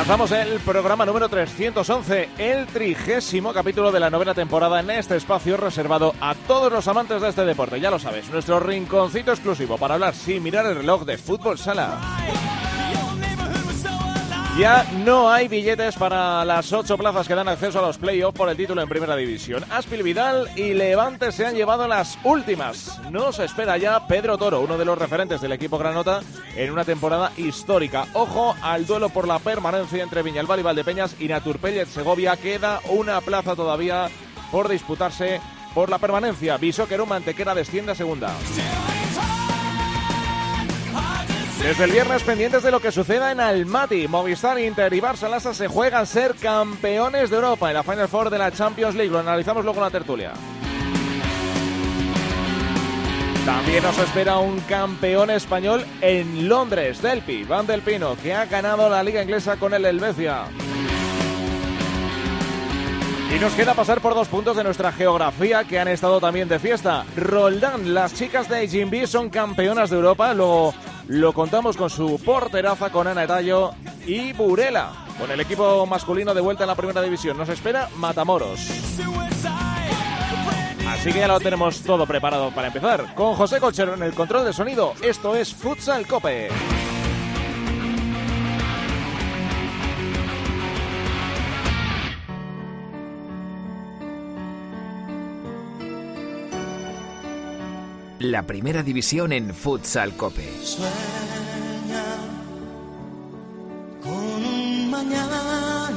Alcanzamos el programa número 311, el trigésimo capítulo de la novena temporada en este espacio reservado a todos los amantes de este deporte. Ya lo sabes, nuestro rinconcito exclusivo para hablar sin mirar el reloj de fútbol sala. Ya no hay billetes para las ocho plazas que dan acceso a los playoffs por el título en Primera División. Aspil Vidal y Levante se han llevado las últimas. Nos espera ya Pedro Toro, uno de los referentes del equipo granota en una temporada histórica. Ojo al duelo por la permanencia entre Viñalbal y Valdepeñas y Naturpellet Segovia. Queda una plaza todavía por disputarse por la permanencia. Viso que desciende a segunda. Desde el viernes pendientes de lo que suceda en Almaty, Movistar, Inter y Barça se juegan ser campeones de Europa en la Final Four de la Champions League. Lo analizamos luego en la tertulia. También nos espera un campeón español en Londres, Delpi, Van del Pino, que ha ganado la liga inglesa con el Helvecia. Y nos queda pasar por dos puntos de nuestra geografía que han estado también de fiesta. Roldán, las chicas de Jimby son campeonas de Europa, lo lo contamos con su porteraza, con Ana Etallo y Burela, con el equipo masculino de vuelta en la primera división. Nos espera Matamoros. Así que ya lo tenemos todo preparado para empezar. Con José Colchero en el control de sonido. Esto es Futsal Cope. La primera división en Futsal Cope. con mañana,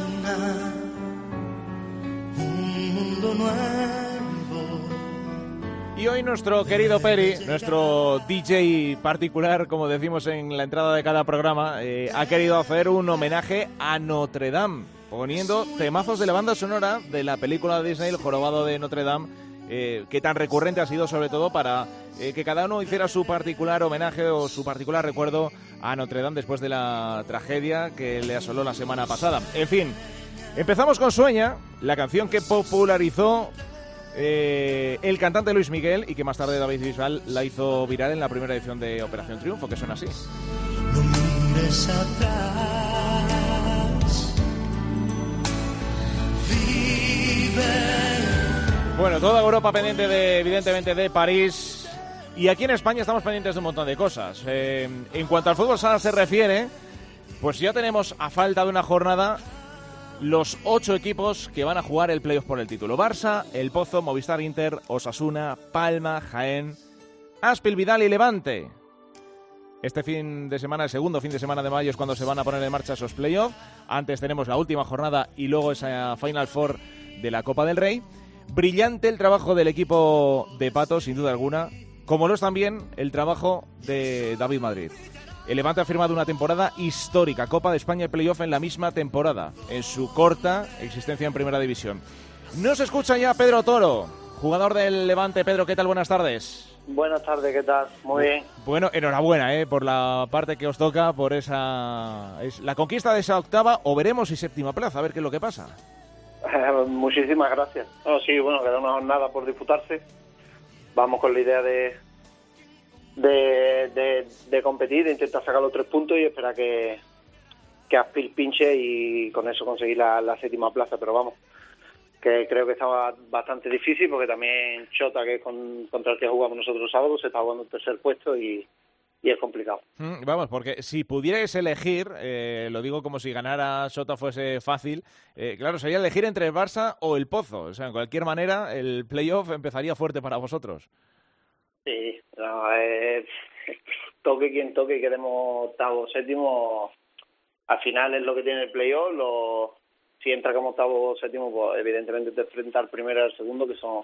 un mundo nuevo. Y hoy nuestro querido Peri, nuestro DJ particular, como decimos en la entrada de cada programa, eh, ha querido hacer un homenaje a Notre Dame, poniendo temazos de la banda sonora de la película de Disney El Jorobado de Notre Dame eh, que tan recurrente ha sido sobre todo para eh, que cada uno hiciera su particular homenaje o su particular recuerdo a Notre Dame después de la tragedia que le asoló la semana pasada. En fin, empezamos con Sueña, la canción que popularizó eh, el cantante Luis Miguel y que más tarde David Bisbal la hizo viral en la primera edición de Operación Triunfo, que suena así. Bueno, toda Europa pendiente de, evidentemente, de París. Y aquí en España estamos pendientes de un montón de cosas. Eh, en cuanto al fútbol sala se refiere, pues ya tenemos a falta de una jornada los ocho equipos que van a jugar el playoff por el título. Barça, El Pozo, Movistar Inter, Osasuna, Palma, Jaén, Aspil, Vidal y Levante. Este fin de semana, el segundo fin de semana de mayo es cuando se van a poner en marcha esos playoffs. Antes tenemos la última jornada y luego esa Final Four de la Copa del Rey. Brillante el trabajo del equipo de Pato, sin duda alguna, como lo es también el trabajo de David Madrid. El Levante ha firmado una temporada histórica, Copa de España y Playoff en la misma temporada, en su corta existencia en Primera División. Nos escucha ya Pedro Toro, jugador del Levante. Pedro, ¿qué tal? Buenas tardes. Buenas tardes, ¿qué tal? Muy bien. Bueno, enhorabuena ¿eh? por la parte que os toca, por esa es la conquista de esa octava o veremos si séptima plaza, a ver qué es lo que pasa. Muchísimas gracias. sí, bueno, queda una jornada por disputarse. Vamos con la idea de, de, de, competir, de intentar sacar los tres puntos y esperar que, que Aspil pinche y con eso conseguir la, séptima plaza. Pero vamos, que creo que estaba bastante difícil porque también Chota, que con, contra el que jugamos nosotros sábado, se está jugando el tercer puesto y, y es complicado. Mm, vamos, porque si pudierais elegir, eh, lo digo como si ganara Sota fuese fácil, eh, claro, sería elegir entre el Barça o el Pozo. O sea, en cualquier manera, el playoff empezaría fuerte para vosotros. Sí, eh, toque quien toque, quedemos octavo, séptimo, al final es lo que tiene el playoff. Lo, si entra como octavo séptimo, pues evidentemente te enfrenta al primero y al segundo, que son,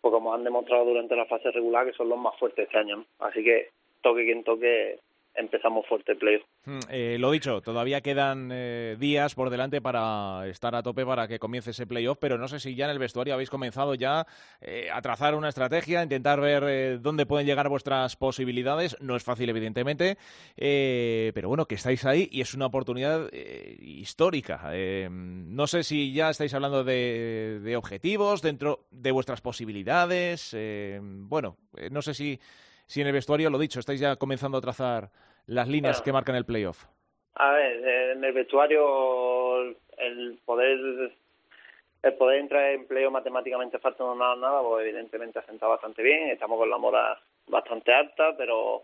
pues como han demostrado durante la fase regular, que son los más fuertes este año. Así que toque quien toque, empezamos fuerte el playoff. Mm, eh, lo dicho, todavía quedan eh, días por delante para estar a tope para que comience ese playoff, pero no sé si ya en el vestuario habéis comenzado ya eh, a trazar una estrategia, intentar ver dónde pueden llegar vuestras posibilidades. No es fácil, evidentemente, pero bueno, que estáis ahí y es una oportunidad histórica. no sé si ya estáis hablando de objetivos dentro de vuestras posibilidades. bueno, no sé si si en el vestuario, lo dicho, estáis ya comenzando a trazar las líneas que marcan el playoff. A ver, en el vestuario el poder el poder entrar en playoff matemáticamente falta no nada, nada, pues evidentemente ha sentado bastante bien, estamos con la moda bastante alta, pero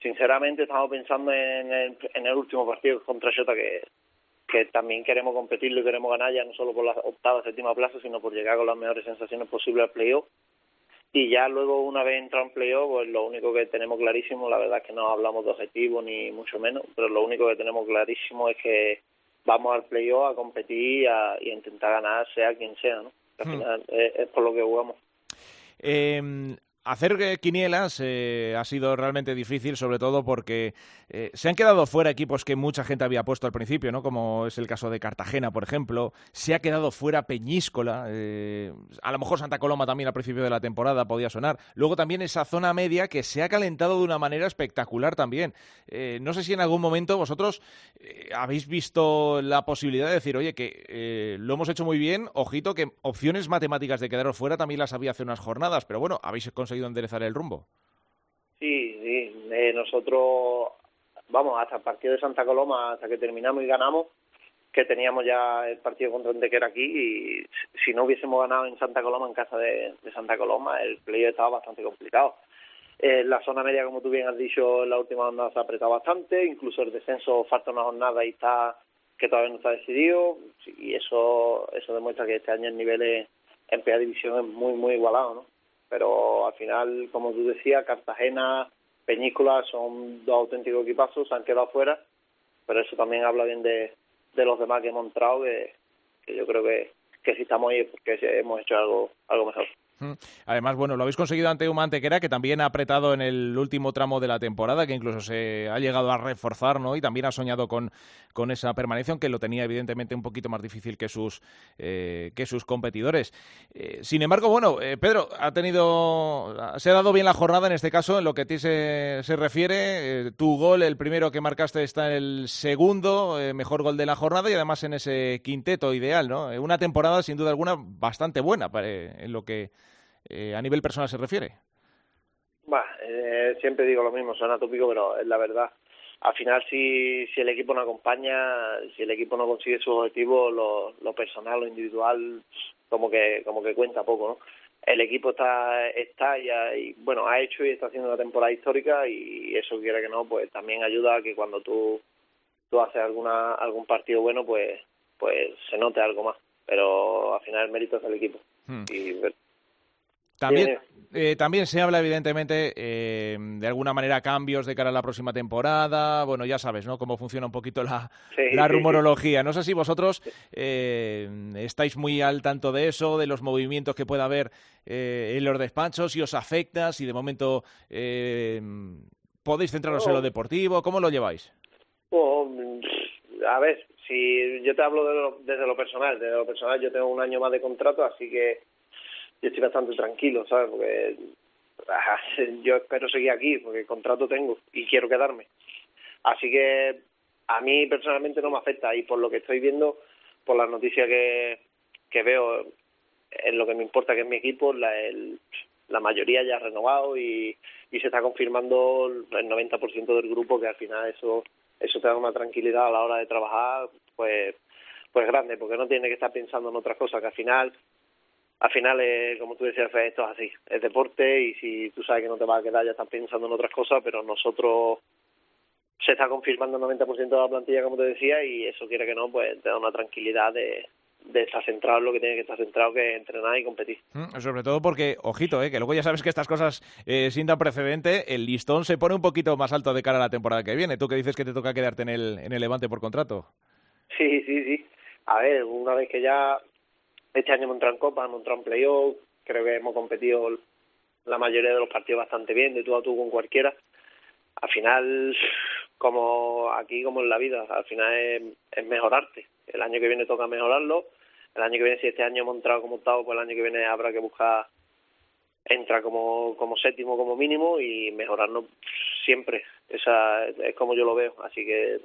sinceramente estamos pensando en el, en el último partido contra Jota que, que también queremos competirlo y queremos ganar ya no solo por la octava, séptima plaza, sino por llegar con las mejores sensaciones posibles al playoff y ya luego una vez entrado en playoff, pues lo único que tenemos clarísimo, la verdad es que no hablamos de objetivos ni mucho menos, pero lo único que tenemos clarísimo es que vamos al playoff a competir y a, intentar ganar sea quien sea, ¿no? Al hmm. final es, por lo que jugamos. Eh, hacer eh, quinielas eh, ha sido realmente difícil, sobre todo porque eh, se han quedado fuera equipos que mucha gente había puesto al principio, ¿no? Como es el caso de Cartagena, por ejemplo. Se ha quedado fuera Peñíscola. a lo mejor Santa Coloma también al principio de la temporada podía sonar. Luego también esa zona media que se ha calentado de una manera espectacular también. no sé si en algún momento vosotros habéis visto la posibilidad de decir, oye, que lo hemos hecho muy bien, ojito, que opciones matemáticas de quedaros fuera también las había hace unas jornadas, pero bueno, habéis conseguido enderezar el rumbo. Sí, sí. Eh, nosotros, vamos, hasta el partido de Santa Coloma, hasta que terminamos y ganamos, que teníamos ya el partido contra era aquí y si no hubiésemos ganado en Santa Coloma, en casa de, Santa Coloma, el play estaba bastante complicado. Eh, la zona media, como tú bien has dicho, en la última jornada se ha apretado bastante, incluso el descenso falta una jornada y está que todavía no está decidido y eso eso demuestra que este año el nivel en PA División es muy, muy igualado, ¿no? Pero al final, como tú decías, Cartagena, Peñícola son dos auténticos equipazos, se han quedado fuera, pero eso también habla bien de, de los demás que hemos entrado, que, que yo creo que, que si estamos ahí es porque hemos hecho algo, algo mejor. Además, bueno, lo habéis conseguido ante un Mantequera que también ha apretado en el último tramo de la temporada, que incluso se ha llegado a reforzar, ¿no? Y también ha soñado con, con esa permanencia, aunque lo tenía evidentemente un poquito más difícil que sus, eh, que sus competidores. Eh, sin embargo, bueno, eh, Pedro, ha tenido, se ha dado bien la jornada en este caso, en lo que a ti se, se refiere. tu gol, el primero que marcaste, está en el segundo, mejor gol de la jornada y además en ese quinteto ideal, ¿no? Una temporada, sin duda alguna, bastante buena en lo que eh, a nivel personal se refiere? Eh, siempre digo lo mismo, suena tópico, pero es la verdad. Al final, si, si el equipo no acompaña, si el equipo no consigue su objetivo, lo, lo personal, lo individual, como que como que cuenta poco, ¿no? El equipo está está ya y bueno ha hecho y está haciendo una temporada histórica y eso quiera que no, pues también ayuda a que cuando tú tú haces alguna algún partido bueno, pues pues se note algo más. Pero al final el mérito es del equipo. Hmm. Y también, eh, también se habla, evidentemente, eh, de alguna manera cambios de cara a la próxima temporada. Bueno, ya sabes, ¿no? Cómo funciona un poquito la, la rumorología. No sé si vosotros eh, estáis muy al tanto de eso, de los movimientos que pueda haber en los despachos, si os afecta, si de momento podéis centraros en lo oh. deportivo. ¿Cómo lo lleváis? Oh, a ver, si yo te hablo desde lo personal, desde lo personal yo tengo un año más de contrato, así que yo estoy bastante tranquilo, ¿sabes? Porque yo espero seguir aquí, porque contrato tengo y quiero quedarme. Así que a mí personalmente no me afecta y por lo que estoy viendo, por las noticias que, que veo, en lo que me importa que es mi equipo, la, la mayoría ya ha renovado y, y se está confirmando el 90% del grupo que al final eso eso te da una tranquilidad a la hora de trabajar pues pues grande porque no tiene que estar pensando en otras cosas que al final al final, eh, como tú decías, esto es así, es deporte y si tú sabes que no te vas a quedar ya estás pensando en otras cosas, pero nosotros se está confirmando el 90% de la plantilla, como te decía, y eso quiere que no, pues te da una tranquilidad de, de estar centrado en lo que tiene que estar centrado, que es entrenar y competir. Mm, sobre todo porque, ojito, eh, que luego ya sabes que estas cosas eh, sin dar precedente, el listón se pone un poquito más alto de cara a la temporada que viene. Tú que dices que te toca quedarte en el, en el Levante por contrato. Sí, sí, sí. A ver, una vez que ya este año hemos entrado en Copa, hemos entrado en Playoff, creo que hemos competido la mayoría de los partidos bastante bien, de tú a tú con cualquiera. Al final, como aquí como en la vida, al final es, mejorarte. El año que viene toca mejorarlo. El año que viene, si este año hemos entrado como octavo, pues el año que viene habrá que buscar entra como, como séptimo como mínimo y mejorarnos siempre. Esa es como yo lo veo. Así que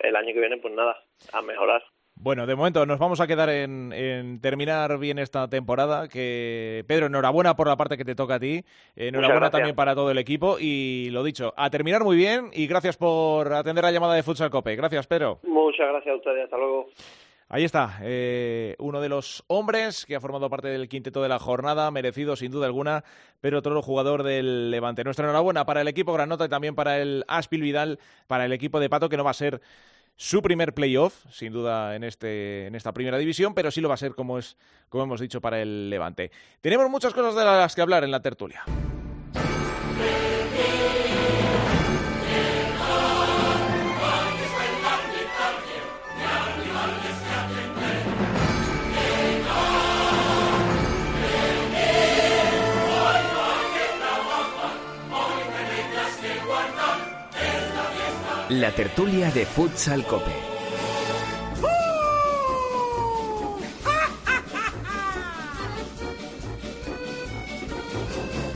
el año que viene, pues nada, a mejorar. Bueno, de momento nos vamos a quedar en, en, terminar bien esta temporada. Que Pedro, enhorabuena por la parte que te toca a ti. Enhorabuena también para todo el equipo. Y lo dicho, a terminar muy bien y gracias por atender la llamada de Futsal Cope. Gracias, Pedro. Muchas gracias a ustedes. Hasta luego. Ahí está, eh, uno de los hombres que ha formado parte del quinteto de la jornada, merecido sin duda alguna, pero otro jugador del Levante. Nuestra enhorabuena para el equipo Granota y también para el Aspil Vidal, para el equipo de Pato, que no va a ser su primer playoff, sin duda, en, este, en esta primera división, pero sí lo va a ser, como, es, como hemos dicho, para el Levante. Tenemos muchas cosas de las que hablar en la tertulia. La tertulia de Futsal Cope.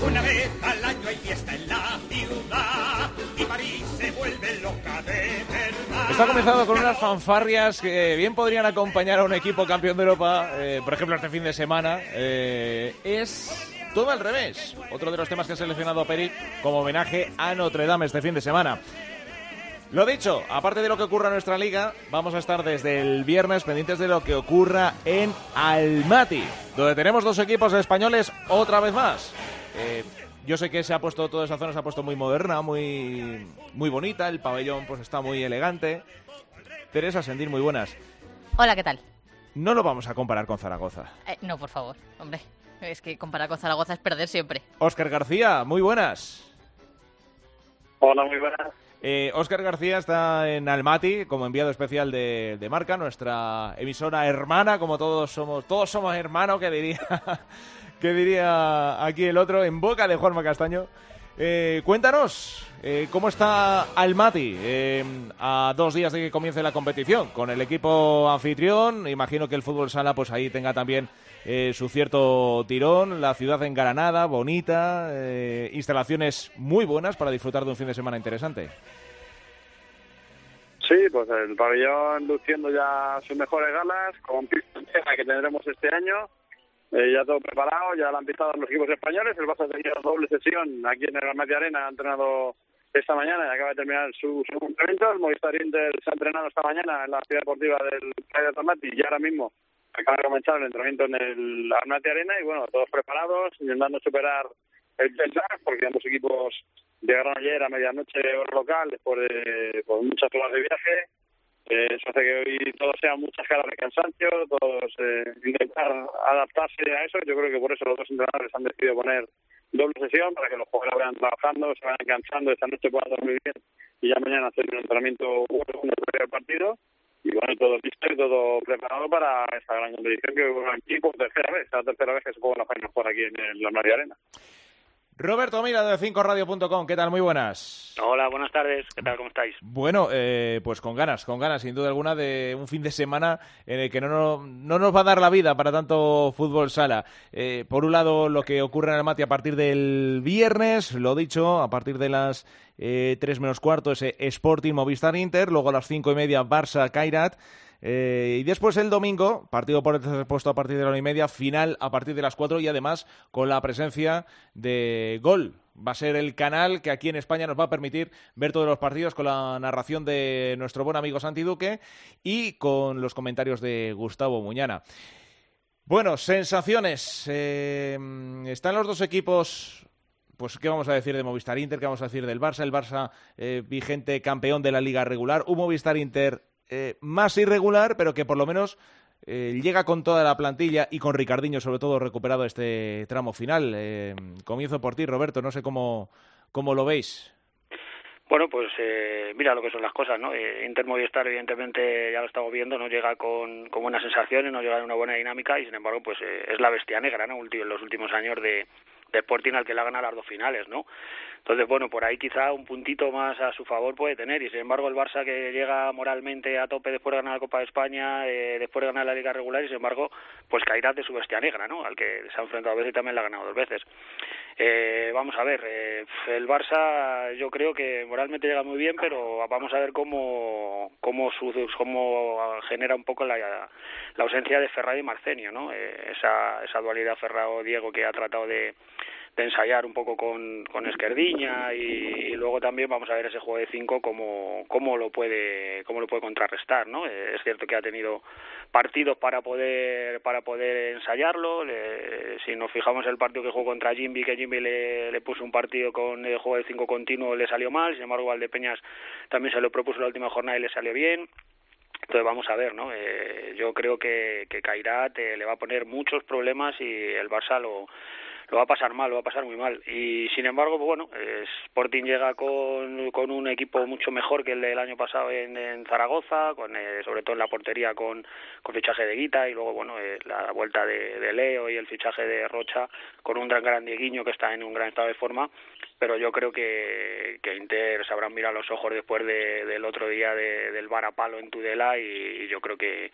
Una vez al año hay fiesta en la ciudad y París se vuelve loca de verdad. Está comenzado con unas fanfarrias que bien podrían acompañar a un equipo campeón de Europa, eh, por ejemplo, este fin de semana. Eh, es todo al revés. Otro de los temas que ha seleccionado Peri como homenaje a Notre Dame este fin de semana. Lo dicho, aparte de lo que ocurra en nuestra liga, vamos a estar desde el viernes pendientes de lo que ocurra en Almaty, donde tenemos dos equipos españoles otra vez más. Eh, yo sé que se ha puesto toda esa zona se ha puesto muy moderna, muy muy bonita, el pabellón pues está muy elegante. Teresa Sendir, muy buenas. Hola, ¿qué tal? No lo vamos a comparar con Zaragoza. Eh, no, por favor, hombre. Es que comparar con Zaragoza es perder siempre. Óscar García, muy buenas. Hola, muy buenas. Eh, Óscar García está en Almaty como enviado especial de, de, Marca, nuestra emisora hermana, como todos somos, todos somos hermanos, que diría, que diría aquí el otro, en boca de Juanma Castaño. Eh, cuéntanos, eh, ¿cómo está Almaty eh, a dos días de que comience la competición? Con el equipo anfitrión, imagino que el fútbol sala pues ahí tenga también eh, su cierto tirón, la ciudad engalanada, bonita, eh, instalaciones muy buenas para disfrutar de un fin de semana interesante. Sí, pues el pabellón luciendo ya sus mejores galas, con pista que tendremos este año, eh, ya todo preparado, ya lo han pintado los equipos españoles, el Barça ha tenido doble sesión aquí en el Almaty Arena, ha entrenado esta mañana y acaba de terminar su segundo entrenamiento, el Movistar Inter se ha entrenado esta mañana en la ciudad deportiva del Playa de y ahora mismo acaba de comenzar el entrenamiento en el Almaty Arena y bueno, todos preparados, intentando superar el lag, porque ambos equipos llegaron ayer a medianoche hora local después de por muchas horas de viaje. Eh, eso hace que hoy todos sean muchas caras de cansancio, todos eh, intentar adaptarse a eso. Yo creo que por eso los dos entrenadores han decidido poner doble sesión para que los jugadores vayan trabajando, se vayan cansando, esta noche puedan dormir bien y ya mañana hacer un entrenamiento bueno del partido y bueno, todo listo y todo preparado para esta gran competición que bueno, aquí por tercera vez, la tercera vez que se juega la Final Four aquí en la María Arena. Roberto Mira de 5radio.com, ¿qué tal? Muy buenas. Hola, buenas tardes, ¿qué tal? ¿Cómo estáis? Bueno, eh, pues con ganas, con ganas, sin duda alguna, de un fin de semana en el que no, no, no nos va a dar la vida para tanto fútbol sala. Eh, por un lado, lo que ocurre en el Mati a partir del viernes, lo dicho, a partir de las eh, 3 menos cuarto, ese Sporting Movistar Inter, luego a las cinco y media Barça Kairat. Eh, y después el domingo, partido por el tercer puesto a partir de la una y media, final a partir de las cuatro y además con la presencia de Gol. Va a ser el canal que aquí en España nos va a permitir ver todos los partidos con la narración de nuestro buen amigo Santi Duque y con los comentarios de Gustavo Muñana. Bueno, sensaciones. Eh, están los dos equipos pues, ¿qué vamos a decir de Movistar Inter? ¿Qué vamos a decir del Barça? El Barça eh, vigente campeón de la liga regular. Un Movistar Inter eh, más irregular, pero que por lo menos eh, llega con toda la plantilla y con Ricardinho, sobre todo, recuperado este tramo final. Eh, comienzo por ti, Roberto. No sé cómo, cómo lo veis. Bueno, pues eh, mira lo que son las cosas, ¿no? Eh, Inter Movistar, evidentemente, ya lo estamos viendo, no llega con, con buenas sensaciones, no llega en una buena dinámica y, sin embargo, pues eh, es la bestia negra, ¿no? En los últimos años de, de Sporting al que le ha ganado las dos finales, ¿no? Entonces, bueno, por ahí quizá un puntito más a su favor puede tener. Y sin embargo, el Barça que llega moralmente a tope después de ganar la Copa de España, eh, después de ganar la Liga Regular, y sin embargo, pues caerá de su bestia negra, ¿no? Al que se ha enfrentado a veces y también la ha ganado dos veces. Eh, vamos a ver, eh, el Barça yo creo que moralmente llega muy bien, pero vamos a ver cómo cómo, su, cómo genera un poco la, ausencia de Ferrari y Marcenio, ¿no? Eh, esa, esa dualidad Ferrao-Diego que ha tratado de de ensayar un poco con, con Esquerdiña y, luego también vamos a ver ese juego de cinco cómo, cómo lo puede cómo lo puede contrarrestar no es cierto que ha tenido partidos para poder para poder ensayarlo. Si nos fijamos el partido que jugó contra Jimby que Jimby le, le puso un partido con el juego de cinco continuo le salió mal. Sin embargo Valdepeñas también se lo propuso la última jornada y le salió bien. Entonces vamos a ver, ¿no? Eh, yo creo que, que Kairat eh, le va a poner muchos problemas y el Barça lo, lo va a pasar mal, lo va a pasar muy mal. Y sin embargo, pues bueno, Sporting llega con, con un equipo mucho mejor que el del año pasado en, Zaragoza, con eh, sobre todo en la portería con, con fichaje de Guita y luego, bueno, eh, la vuelta de, Leo y el fichaje de Rocha con un gran, gran Dieguiño que está en un gran estado de forma. Pero yo creo que, que Inter sabrán mirar los ojos después de, del otro día de, del varapalo en Tudela y yo creo que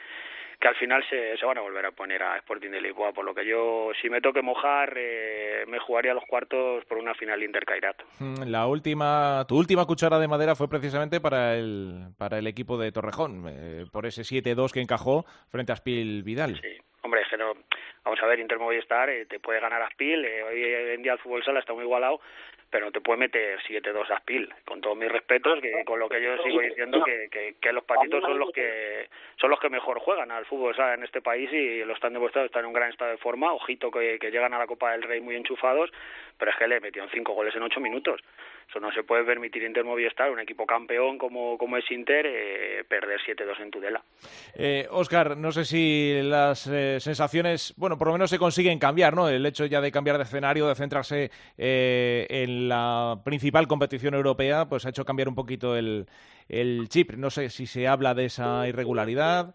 que al final se, se van a volver a poner a Sporting de Lisboa, por lo que yo, si me toque mojar, eh, me jugaría los cuartos por una final Inter-Cairat. Mm, la última, tu última cuchara de madera fue precisamente para el, para el equipo de Torrejón, eh, por ese 7-2 que encajó frente a Spil Vidal. Sí, hombre, que no, vamos a ver, Inter Movistar eh, te puede ganar a Spil, eh, hoy en día el fútbol sala está muy igualado, pero te puede meter 7-2 a Spil, con todos mis respetos, que con lo que yo sigo diciendo que, que, que, los patitos son los que son los que mejor juegan al fútbol ¿sabes? en este país y lo están demostrando, están en un gran estado de forma, ojito que, que llegan a la Copa del Rey muy enchufados, pero es que le metieron cinco goles en ocho minutos. Eso no se puede permitir Inter Movistar, un equipo campeón como, como es Inter, eh, perder 7-2 en Tudela. Eh, Oscar, no sé si las eh, sensaciones, bueno, por lo menos se consiguen cambiar, ¿no? El hecho ya de cambiar de escenario, de centrarse eh, en la principal competición europea, pues ha hecho cambiar un poquito el, el chip. No sé si se habla de esa irregularidad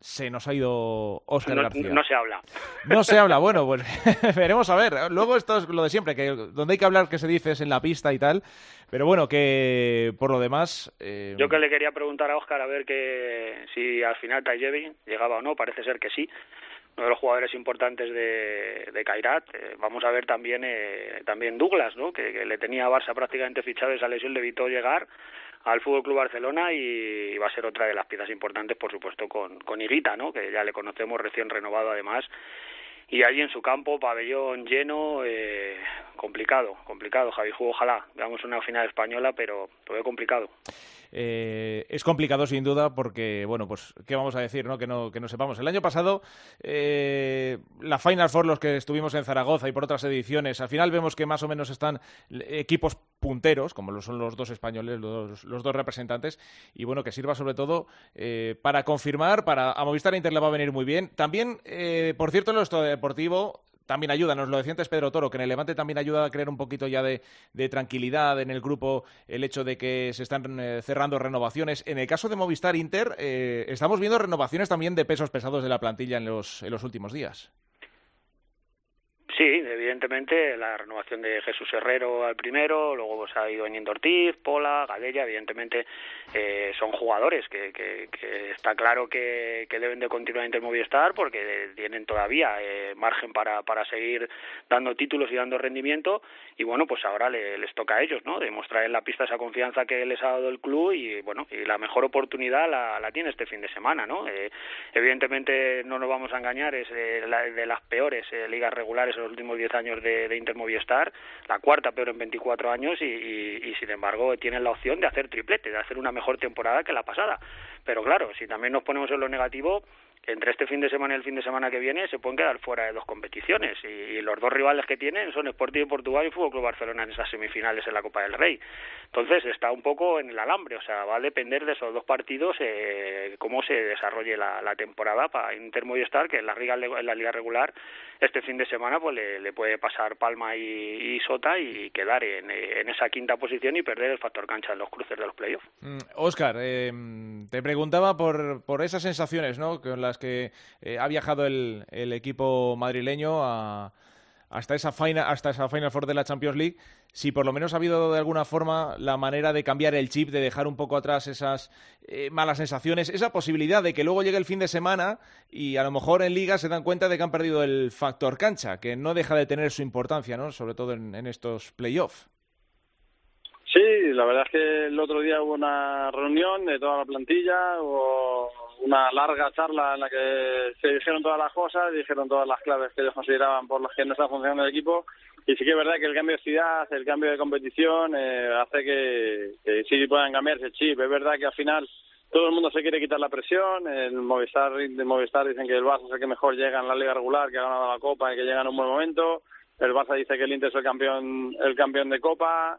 se nos ha ido Óscar no, García. No se habla. No se habla, bueno, pues veremos a ver. Luego esto es lo de siempre, que donde hay que hablar que se dice es en la pista y tal. Pero bueno, que por lo demás... Eh... Yo que le quería preguntar a Óscar a ver que si al final Tayevi llegaba o no, parece ser que sí. Uno de los jugadores importantes de, de Kairat. Eh, vamos a ver también eh, también Douglas, ¿no? Que, le tenía a Barça prácticamente fichado, esa lesión le evitó llegar al Fútbol Club Barcelona y va a ser otra de las piezas importantes, por supuesto, con, con Irita, ¿no? que ya le conocemos recién renovado además. Y allí en su campo, pabellón lleno, eh, complicado, complicado, Javi. Ojalá veamos una final española, pero lo complicado. Eh, es complicado sin duda porque, bueno, pues, ¿qué vamos a decir? No? Que, no, que no sepamos. El año pasado, eh, la Final Four, los que estuvimos en Zaragoza y por otras ediciones, al final vemos que más o menos están equipos punteros, como lo son los dos españoles, los, dos representantes, y bueno, que sirva sobre todo eh, para confirmar, para a Movistar Inter le va a venir muy bien. También, eh, por cierto, en nuestro deportivo también ayuda, nos lo decía antes Pedro Toro, que en el Levante también ayuda a crear un poquito ya de, tranquilidad en el grupo el hecho de que se están eh, cerrando renovaciones. En el caso de Movistar Inter, eh, estamos viendo renovaciones también de pesos pesados de la plantilla en los últimos días. Sí, evidentemente la renovación de Jesús Herrero al primero, luego pues, ha ido Ñindo Ortiz, Pola, Gadella, evidentemente eh, son jugadores que, está claro que, que, deben de continuar en Movistar porque tienen todavía eh, margen para, para seguir dando títulos y dando rendimiento y bueno, pues ahora le, les toca a ellos, ¿no? Demostrar en la pista esa confianza que les ha dado el club y bueno, y la mejor oportunidad la, la tiene este fin de semana, ¿no? Eh, evidentemente no nos vamos a engañar, es eh, la, de las peores eh, ligas regulares en los últimos 10 años de, de Inter Movistar, la cuarta peor en 24 años y, y, y sin embargo tienen la opción de hacer triplete, de hacer una mejor temporada que la pasada. Pero claro, si también nos ponemos en lo negativo, entre este fin de semana y el fin de semana que viene se pueden quedar fuera de dos competiciones y, los dos rivales que tienen son Sporting de Portugal y Fútbol Club Barcelona en esas semifinales en la Copa del Rey. Entonces está un poco en el alambre, o sea, va a depender de esos dos partidos eh, cómo se desarrolle la, la temporada para Inter Movistar, que en la, liga, en la liga regular este fin de semana pues le, puede pasar Palma y, Sota y quedar en, en, esa quinta posición y perder el factor cancha en los cruces de los playoffs. Mm, Oscar, eh, te preguntaba por, por esas sensaciones ¿no? con las que eh, ha viajado el, el equipo madrileño hasta esa final, hasta esa Final Four de la Champions League, si por lo menos ha habido de alguna forma la manera de cambiar el chip, de dejar un poco atrás esas eh, malas sensaciones, esa posibilidad de que luego llegue el fin de semana y a lo mejor en Liga se dan cuenta de que han perdido el factor cancha, que no deja de tener su importancia, ¿no? Sobre todo en, en estos playoffs. Sí, la verdad es que el otro día hubo una reunión de toda la plantilla, hubo una larga charla en la que se dijeron todas las cosas, dijeron todas las claves que ellos consideraban por las que no está funcionando el equipo. Y sí que es verdad que el cambio de ciudad, el cambio de competición, eh, hace que, que sí puedan cambiar ese chip. Es verdad que al final todo el mundo se quiere quitar la presión. El Movistar, de Movistar dicen que el Barça es el que mejor llega en la liga regular, que ha ganado la Copa y que llega en un buen momento. El Barça dice que el Inter es el campeón, el campeón de Copa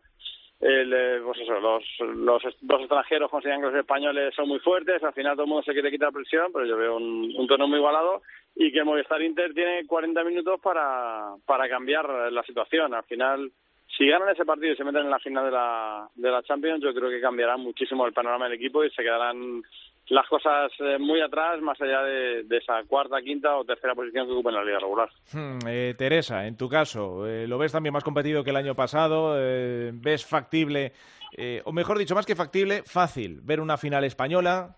el, eh, pues eso, los, los dos extranjeros consideran que los españoles son muy fuertes, al final todo el mundo se quiere quitar presión, pero yo veo un, un tono muy igualado y que Movistar Inter tiene 40 minutos para, para cambiar la situación. Al final, si ganan ese partido y se meten en la final de la, de la Champions, yo creo que cambiará muchísimo el panorama del equipo y se quedarán las cosas eh, muy atrás, más allá de, esa cuarta, quinta o tercera posición que ocupa en la liga regular. Hmm, eh, Teresa, en tu caso, eh, ¿lo ves también más competido que el año pasado? Eh, ¿Ves factible, eh, o mejor dicho, más que factible, fácil, ver una final española?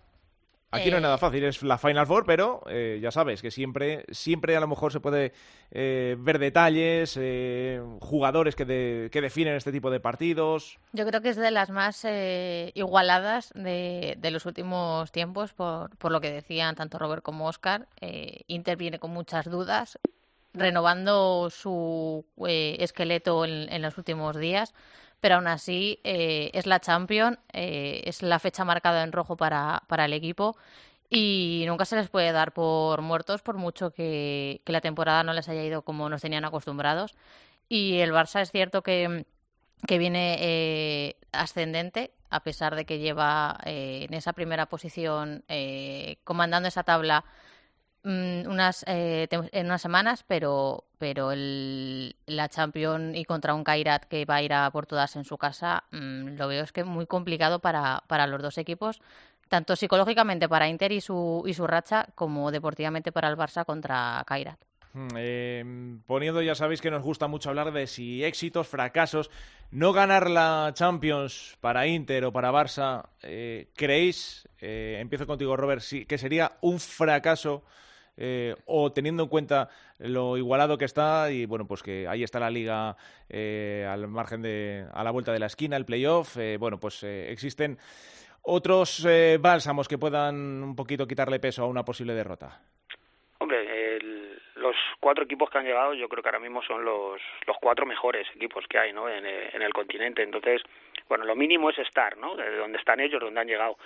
Aquí no es nada fácil, es la Final Four, pero eh, ya sabes que siempre, siempre a lo mejor se puede eh, ver detalles, eh, jugadores que, de, que definen este tipo de partidos. Yo creo que es de las más eh, igualadas de, de, los últimos tiempos, por, por, lo que decían tanto Robert como Oscar. Eh, Inter viene con muchas dudas, renovando su eh, esqueleto en, en los últimos días pero aún así eh, es la Champions, eh, es la fecha marcada en rojo para, para el equipo y nunca se les puede dar por muertos por mucho que, la temporada no les haya ido como nos tenían acostumbrados. Y el Barça es cierto que, que viene eh, ascendente, a pesar de que lleva eh, en esa primera posición eh, comandando esa tabla Mm, unas, eh, en unas semanas, pero, pero el, la Champions y contra un Kairat que va a ir a por todas en su casa, mmm, lo veo es que muy complicado para, para los dos equipos, tanto psicológicamente para Inter y su, y su racha, como deportivamente para el Barça contra Kairat. Eh, poniendo, ya sabéis que nos gusta mucho hablar de si éxitos, fracasos, no ganar la Champions para Inter o para Barça, eh, ¿creéis, eh, empiezo contigo Robert, si, que sería un fracaso eh, o teniendo en cuenta lo igualado que está y bueno pues que ahí está la liga eh, al margen de a la vuelta de la esquina el playoff eh, bueno pues eh, existen otros eh, bálsamos que puedan un poquito quitarle peso a una posible derrota. Hombre el, los cuatro equipos que han llegado yo creo que ahora mismo son los los cuatro mejores equipos que hay no en, en el continente. Entonces bueno lo mínimo es estar no de donde están ellos donde han llegado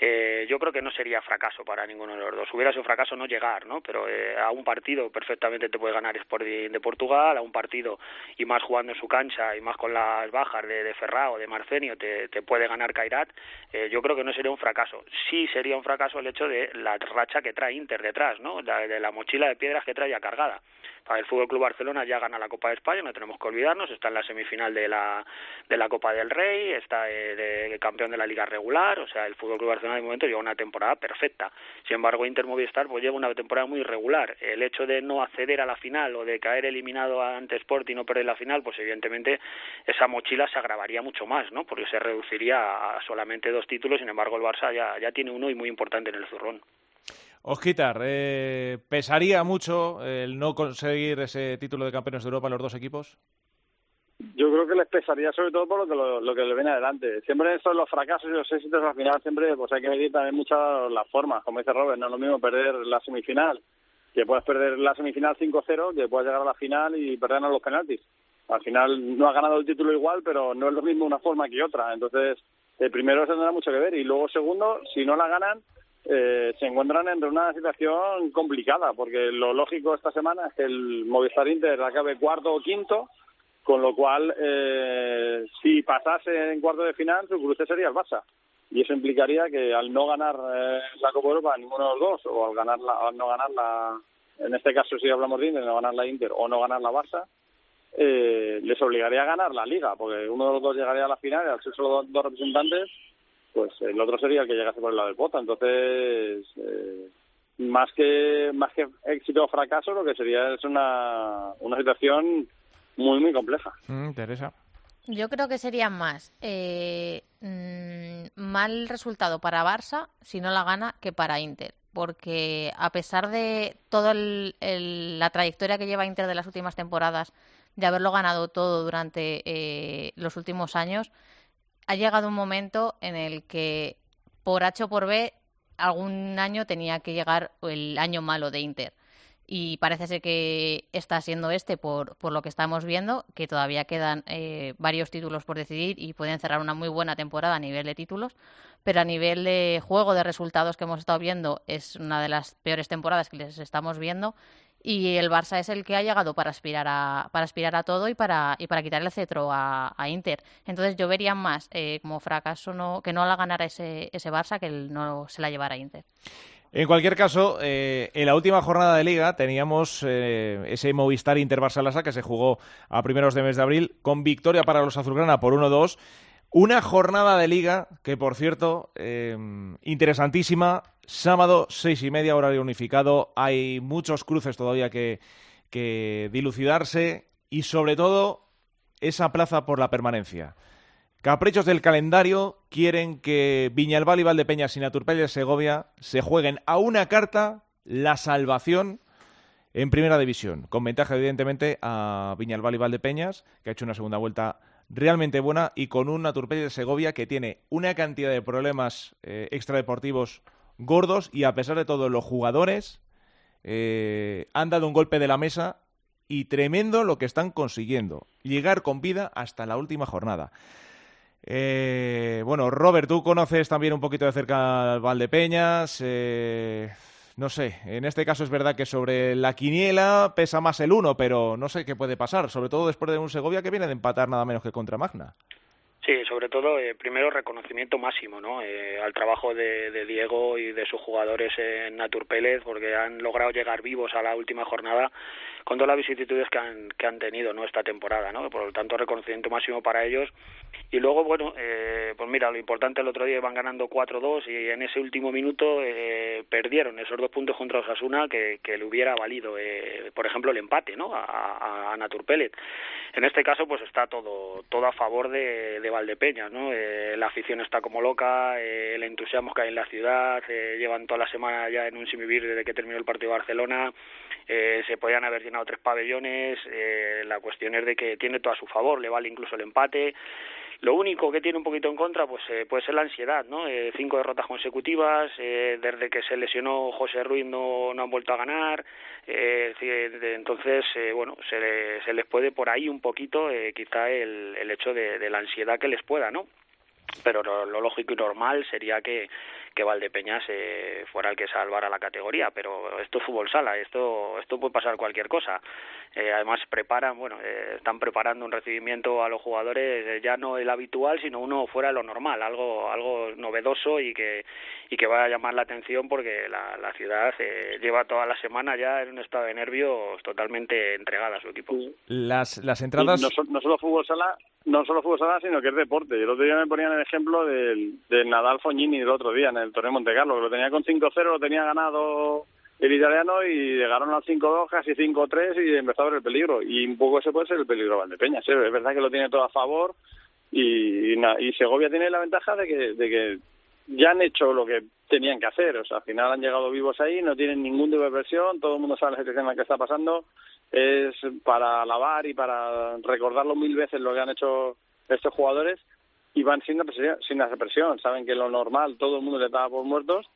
eh, yo creo que no sería fracaso para ninguno de los dos. Hubiera sido fracaso no llegar, ¿no? Pero eh, a un partido perfectamente te puede ganar Sporting de Portugal, a un partido y más jugando en su cancha y más con las bajas de, de Ferrao, de Marcenio, te, te puede ganar Cairat. Eh, yo creo que no sería un fracaso. Sí sería un fracaso el hecho de la racha que trae Inter detrás, ¿no? La, de la mochila de piedras que trae ya cargada. El Fútbol Club Barcelona ya gana la Copa de España, no tenemos que olvidarnos, está en la semifinal de la de la Copa del Rey, está eh, de campeón de la Liga regular, o sea, el Fútbol Club Barcelona de momento lleva una temporada perfecta. Sin embargo, Inter Movistar pues lleva una temporada muy irregular. El hecho de no acceder a la final o de caer eliminado ante Sport y no perder la final, pues evidentemente esa mochila se agravaría mucho más, ¿no? Porque se reduciría a solamente dos títulos, sin embargo, el Barça ya ya tiene uno y muy importante en el zurrón. Osquitar, eh, ¿pesaría mucho el no conseguir ese título de campeones de Europa los dos equipos? Yo creo que les pesaría sobre todo por lo que, lo, que le viene adelante. Siempre son los fracasos y los éxitos al final, siempre pues hay que medir también muchas las formas. Como dice Robert, no es lo mismo perder la semifinal, que puedes perder la semifinal 5-0, que puedes llegar a la final y perder los penaltis. Al final no ha ganado el título igual, pero no es lo mismo una forma que otra. Entonces, el primero se tendrá mucho que ver. Y luego, segundo, si no la ganan, eh, se encuentran en una situación complicada, porque lo lógico esta semana es que el Movistar Inter acabe cuarto o quinto, con lo cual, eh, si pasase en cuarto de final, su cruce sería el Barça. Y eso implicaría que al no ganar eh, la Copa Europa ninguno de los dos, o al, ganar la, al no ganar la, en este caso si hablamos de Inter, no ganar la Inter o no ganar la Barça, eh, les obligaría a ganar la Liga, porque uno de los dos llegaría a la final y al ser solo dos, dos representantes, pues el otro sería el que llegase por el lado del Bota. Entonces, eh, más que más que éxito o fracaso, lo que sería es una, una situación muy, muy compleja. Mm, Teresa. Yo creo que sería más eh, mm, mal resultado para Barça si no la gana que para Inter. Porque a pesar de toda la trayectoria que lleva Inter de las últimas temporadas, de haberlo ganado todo durante eh, los últimos años, ha llegado un momento en el que por H o por B algún año tenía que llegar el año malo de Inter y parece ser que está siendo este por, lo que estamos viendo, que todavía quedan eh, varios títulos por decidir y pueden cerrar una muy buena temporada a nivel de títulos, pero a nivel de juego de resultados que hemos estado viendo es una de las peores temporadas que les estamos viendo y el Barça es el que ha llegado para aspirar a, para aspirar a todo y para, y para quitar el cetro a, Inter. Entonces yo vería más eh, como fracaso no, que no la ganara ese, ese Barça que el no se la llevara a Inter. En cualquier caso, eh, en la última jornada de liga teníamos eh, ese Movistar Inter Barcelona que se jugó a primeros de mes de abril con victoria para los azulgrana por 1-2. Una jornada de liga que, por cierto, eh, interesantísima. Sábado, seis y media, horario unificado. Hay muchos cruces todavía que, que dilucidarse y, sobre todo, esa plaza por la permanencia. Caprichos del calendario quieren que Viñalbal y Valdepeñas y Naturpelle de Segovia se jueguen a una carta la salvación en primera división, con ventaja evidentemente a Viñalbal y Valdepeñas, que ha hecho una segunda vuelta realmente buena, y con un Naturpelle de Segovia que tiene una cantidad de problemas eh, extradeportivos gordos y a pesar de todo los jugadores eh, han dado un golpe de la mesa y tremendo lo que están consiguiendo, llegar con vida hasta la última jornada. Eh, bueno, Robert, tú conoces también un poquito de cerca al Valdepeñas. Eh, no sé, en este caso es verdad que sobre la quiniela pesa más el uno, pero no sé qué puede pasar, sobre todo después de un Segovia que viene de empatar nada menos que contra Magna. Sí, sobre todo, eh, primero reconocimiento máximo ¿no? Eh, al trabajo de, de, Diego y de sus jugadores en Naturpélez, porque han logrado llegar vivos a la última jornada con todas las vicisitudes que han, que han tenido ¿no? esta temporada. ¿no? Por lo tanto, reconocimiento máximo para ellos. Y luego, bueno, eh, pues mira, lo importante el otro día iban ganando 4-2 y en ese último minuto eh, perdieron esos dos puntos contra Osasuna que, que le hubiera valido, eh, por ejemplo, el empate ¿no? a, a, a. En este caso, pues está todo, todo a favor de, de Valdepeñas, ¿no? Eh, la afición está como loca, eh, el entusiasmo que hay en la ciudad, eh, llevan toda la semana ya en un simivir desde que terminó el partido de Barcelona, se podían haber llenado tres pabellones, eh, la cuestión es de que tiene todo a su favor, le vale incluso el empate, lo único que tiene un poquito en contra pues eh, puede ser la ansiedad, ¿no? Eh, cinco derrotas consecutivas, eh, desde que se lesionó José Ruiz no, no han vuelto a ganar, eh, entonces, eh, bueno, se, se les puede por ahí un poquito eh, quizá el, el hecho de, la ansiedad que les pueda, ¿no? pero lo, lógico y normal sería que, que Valdepeñas eh, fuera el que salvara la categoría, pero esto es fútbol sala, esto, esto puede pasar cualquier cosa. Eh, además preparan, bueno, eh, están preparando un recibimiento a los jugadores eh, ya no el habitual, sino uno fuera de lo normal, algo, algo novedoso y que, y que va a llamar la atención porque la, la ciudad eh, lleva toda la semana ya en un estado de nervios totalmente entregada a su equipo. Las, las entradas... No, no, solo fútbol sala, no solo fútbol sala, sino que es deporte. El otro día me ponían el ejemplo del, del Nadal Fognini del otro día en el torneo Monte Carlo, que lo tenía con 5-0, lo tenía ganado el italiano y llegaron al 5-2, casi 5-3 y empezó a ver el peligro. Y un poco ese puede ser el peligro de Valdepeñas. ¿eh? Es verdad que lo tiene todo a favor y, y, y Segovia tiene la ventaja de que, de que ya han hecho lo que tenían que hacer. O sea, al final han llegado vivos ahí, no tienen ningún tipo de presión, todo el mundo sabe la situación en la que está pasando. Es para alabar y para recordarlo mil veces lo que han hecho estos jugadores y van sin, sin esa presión. Saben que lo normal, todo el mundo le estaba por muertos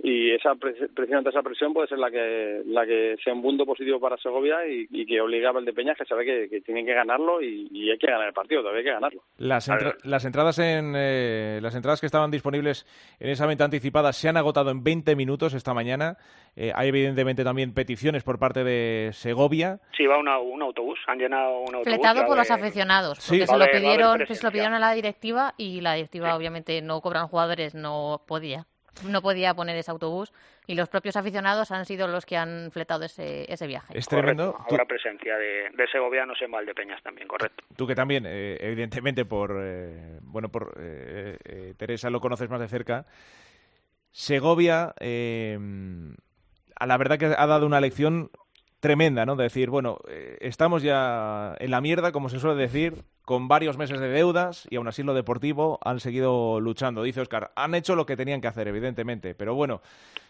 y esa precisamente esa presión puede ser la que la que sea un punto positivo para Segovia y, y que obliga a Valdepeñas que sabe que, que tienen que ganarlo y, y, hay que ganar el partido todavía hay que ganarlo. Las, entra las entradas en eh, las entradas que estaban disponibles en esa venta anticipada se han agotado en 20 minutos esta mañana. Eh, hay evidentemente también peticiones por parte de Segovia. Sí va una, un autobús han llenado un autobús fletado por los aficionados porque sí. se, lo pidieron, se lo pidieron a la directiva y la directiva sí. obviamente no cobran jugadores no podía no podía poner ese autobús y los propios aficionados han sido los que han fletado ese, ese viaje. Es tremendo. Correcto. Habrá presencia de, de segovianos en Valdepeñas también, correcto. Tú que también, eh, evidentemente, por eh, bueno, por eh, eh, Teresa lo conoces más de cerca. Segovia a la verdad que ha dado una lección tremenda, ¿no? De decir, bueno, eh, estamos ya en la mierda, como se suele decir, con varios meses de deudas y aún así lo deportivo han seguido luchando. Dice Oscar, han hecho lo que tenían que hacer, evidentemente, pero bueno,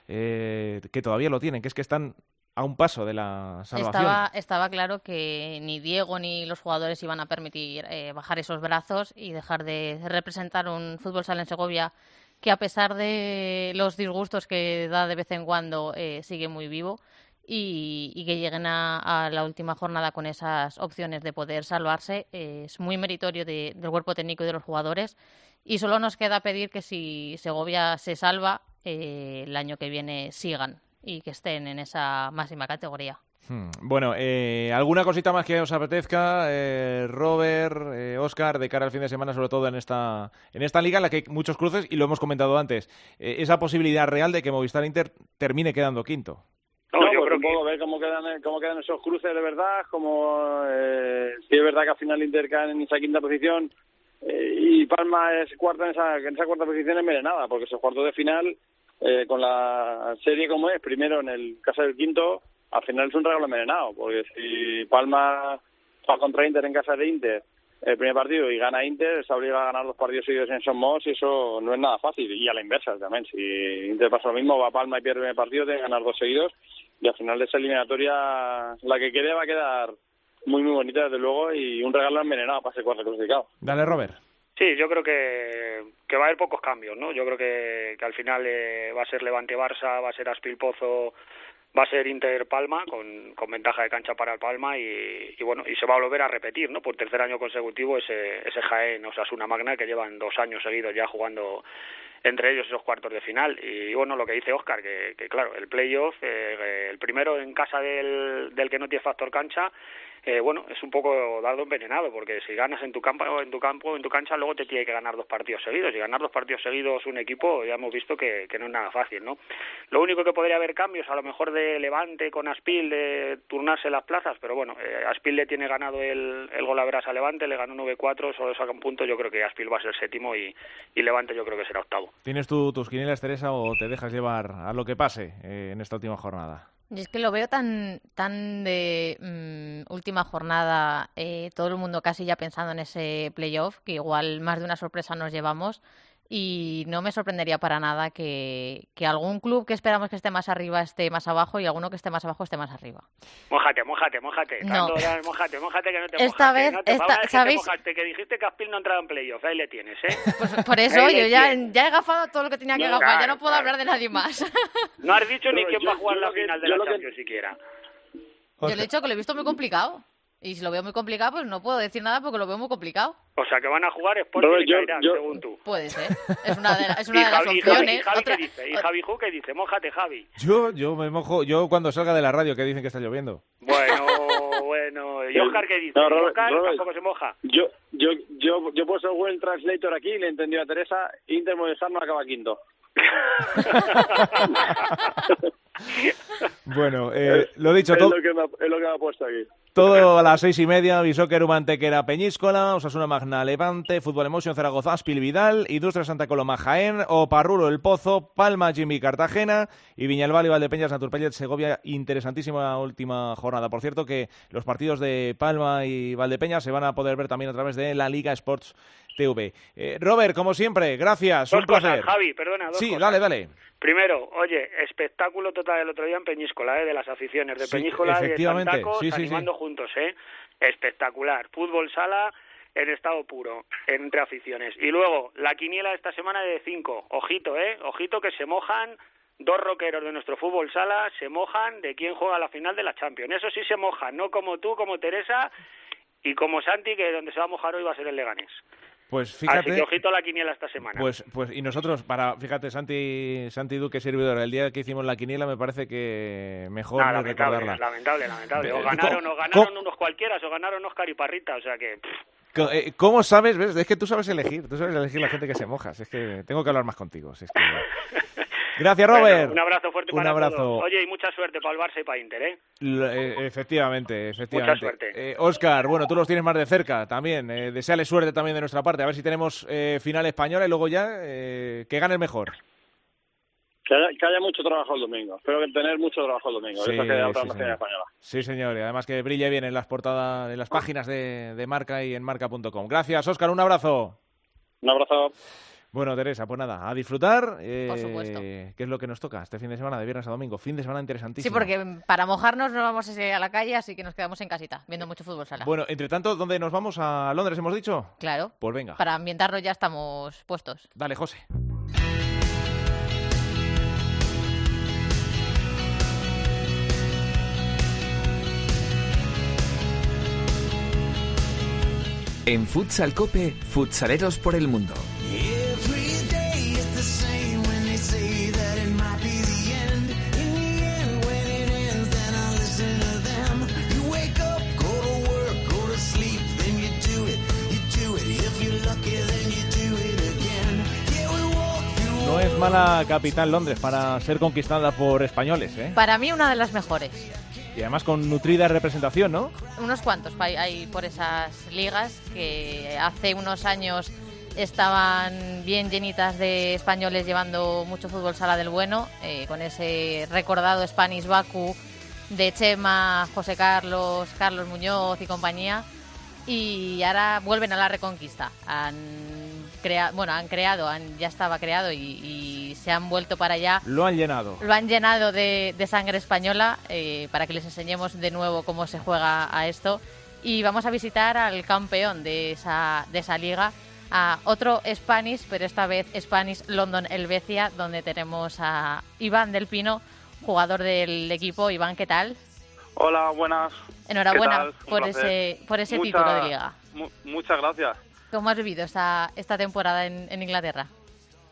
eh, que todavía lo tienen, que es que están a un paso de la salvación. Estaba, estaba claro que ni Diego ni los jugadores iban a permitir eh, bajar esos brazos y dejar de representar un fútbol sala en Segovia que a pesar de los disgustos que da de vez en cuando eh, sigue muy vivo y, que lleguen a, la última jornada con esas opciones de poder salvarse eh, es muy meritorio del cuerpo técnico y de los jugadores y solo nos queda pedir que si Segovia se salva el año que viene sigan y que estén en esa máxima categoría. Hmm. Bueno, eh, ¿alguna cosita más que os apetezca, eh, Robert, eh, Oscar, de cara al fin de semana, sobre todo en esta, en esta liga en la que hay muchos cruces y lo hemos comentado antes, eh, esa posibilidad real de que Movistar Inter termine quedando quinto? Yo creo que... ver cómo quedan, cómo quedan esos cruces de verdad, como eh, si es verdad que al final Inter cae en esa quinta posición eh, y Palma es cuarta en esa, en esa cuarta posición envenenada, porque esos cuartos de final eh, con la serie como es, primero en el caso del quinto, al final es un regalo envenenado, porque si Palma va contra Inter en casa de Inter el primer partido y gana Inter, se obliga a ganar dos partidos seguidos en Somos y eso no es nada fácil. Y a la inversa también, si Inter pasa lo mismo, va Palma y pierde el primer partido, tiene que ganar dos seguidos y al final de esa eliminatoria la que quede va a quedar muy muy bonita desde luego y un regalo envenenado para ese cuarto clasificado. Dale Robert. Sí, yo creo que, que va a haber pocos cambios, ¿no? Yo creo que, que al final eh, va a ser Levante-Barça, va a ser Aspil-Pozo, va a ser Inter-Palma, con, con ventaja de cancha para el Palma y, bueno, y se va a volver a repetir, ¿no? Por tercer año consecutivo ese, ese Jaén, o sea, es una magna que llevan dos años seguidos ya jugando entre ellos esos cuartos de final y bueno lo que dice Oscar que, que claro el playoff eh, el primero en casa del, del que no tiene factor cancha eh, bueno, es un poco dardo envenenado, porque si ganas en tu campo, en tu campo, en tu cancha, luego te tiene que ganar dos partidos seguidos. Y ganar dos partidos seguidos un equipo, ya hemos visto que, que no es nada fácil, ¿no? Lo único que podría haber cambios, a lo mejor de Levante con Aspil, de turnarse las plazas, pero bueno, eh, Aspil le tiene ganado el, el gol a veras a Levante, le ganó 9-4, solo saca un punto, yo creo que Aspil va a ser séptimo y, y Levante yo creo que será octavo. ¿Tienes tú tus quinielas, Teresa, o te dejas llevar a lo que pase eh, en esta última jornada? Y es que lo veo tan, tan de mmm, última jornada, eh, todo el mundo casi ya pensando en ese playoff, que igual más de una sorpresa nos llevamos. Y no me sorprendería para nada que, que, algún club que esperamos que esté más arriba esté más abajo y alguno que esté más abajo esté más arriba. Mójate, mójate, mójate. No. Tanto, mójate, mójate que no te esta mojaste, vez, no te, esta, ¿sabéis? Que, te mojaste, que dijiste que Aspil no entraba en playoff, ahí le tienes, ¿eh? Pues por eso yo ya, ya he gafado todo lo que tenía que No, gafar, ya no puedo claro. hablar de nadie más. No has dicho ni quién yo- va a jugar la final de yo la lo que- Champions siquiera. Yo le he dicho que lo he visto muy complicado. Y si lo veo muy complicado, pues no puedo decir nada porque lo veo muy complicado. O sea, que van a jugar Sporting Robert, y yo- Cairán, yo- según tú. Puede ser. Es una de, la- es ¿Y una de las Javi, Javi, opciones. y Javi Otra- qué dice? ¿Y Javi Ju qué dice? Mójate, Javi. Yo, yo me mojo, yo cuando salga de la radio que dicen que está lloviendo. Bueno, bueno. ¿Y Oscar qué dice? No, Robert- Oscar Robert. tampoco se moja. Yo, yo, yo, yo puedo ser buen translator aquí y le he entendido a Teresa, Inter Movistar no acaba quinto. Bueno, eh, lo dicho, es, to- lo que me, ha- es lo que me ha puesto aquí. Todo a las seis y media, Bisóquer Umantequera Peñíscola, Osasuna Magna Levante, Fútbol Emotion Zaragoza Aspil Vidal, Industria Santa Coloma Jaén, Oparrulo El Pozo, Palma Jimmy Cartagena y Viñalbal y Valdepeñas Naturpellet Segovia. Interesantísima última jornada. Por cierto que los partidos de Palma y Valdepeñas se van a poder ver también a través de la Liga Sports TV. Eh, Robert, como siempre, gracias, Dos un placer. Javi, perdona, dos sí, cosas. dale, dale. Primero, oye, espectáculo total el otro día en Peñíscola, ¿eh? de las aficiones de Sí, Peñíscola y de efectivamente, Santacos, sí, sí, sí. Juntos, ¿eh? Espectacular. Fútbol sala en estado puro, entre aficiones. Y luego, la quiniela de esta semana de cinco. Ojito, ¿eh? Ojito que se mojan dos rockeros de nuestro fútbol sala, se mojan de quién juega la final de la Champions. Eso sí se mojan, no como tú, como Teresa y como Santi, que donde se va a mojar hoy va a ser el Leganés. Pues Así fíjate. que ojito a la quiniela esta semana. Pues, pues, y nosotros, para, fíjate, Santi, Santi Duque servidor, el día que hicimos la quiniela me parece que mejor Nah, no lamentable, recordarla. lamentable, lamentable. O Eh, ganaron, ¿cómo- o ganaron unos cualquiera, o ganaron Oscar y Parrita, o sea que... eh, ¿Cómo sabes? ¿Ves? Es que tú sabes elegir, tú sabes elegir la gente que se moja. Es que tengo que hablar más contigo. si es que- Gracias, bueno, Robert. un abrazo fuerte Un para abrazo. todos. Oye, y mucha suerte para el Barça y para Inter, ¿eh? L- eh, efectivamente, efectivamente. suerte. Eh, Oscar, bueno, tú los tienes más de cerca también. Eh, deseale suerte también de nuestra parte. A ver si tenemos eh, final española y luego ya eh, que gane el mejor. Que haya, que haya mucho trabajo el domingo. Espero que tener mucho trabajo el domingo. Sí, eso que otra sí, señor. española. Sí, señor. Y además que brille bien en las portadas, en las páginas de, de Marca y en marca.com. Gracias, Óscar. Un abrazo. Un abrazo. Bueno, Teresa, pues nada, a disfrutar. eh, Por supuesto. ¿Qué es lo que nos toca este fin de semana, de viernes a domingo? Fin de semana Sí, interesantísimo. porque para mojarnos no vamos a ir a la calle, así que nos quedamos en casita, viendo mucho fútbol sala. Bueno, entre tanto, ¿dónde nos vamos? ¿A Londres, hemos dicho? Claro, Pues venga. para ambientarnos ya estamos puestos. Dale, José. En Futsal Cope, futsaleros por el mundo. Es mala capital Londres para ser conquistada por españoles, ¿eh? Para mí una de las mejores. Y además con nutrida representación, ¿no? Unos cuantos hay por esas ligas que hace unos años estaban bien llenitas de españoles llevando mucho fútbol sala del bueno, eh, con ese recordado Spanish Baku de Chema, José Carlos, Carlos Muñoz y compañía. Y ahora vuelven a la reconquista. Han bueno, han creado, han, ya estaba creado y, y se han vuelto para allá. Lo han llenado. Lo han llenado de, de sangre española eh, para que les enseñemos de nuevo cómo se juega a esto. Y vamos a visitar al campeón de esa, de esa liga, a otro Spanish, pero esta vez Spanish London Helvecia, donde tenemos a Iván del Pino, jugador del equipo. Iván, ¿qué tal? Hola, buenas. Enhorabuena por placer. ese, por ese Mucha- título de liga. mu- muchas gracias. ¿Cómo has vivido esta, esta temporada en, en Inglaterra?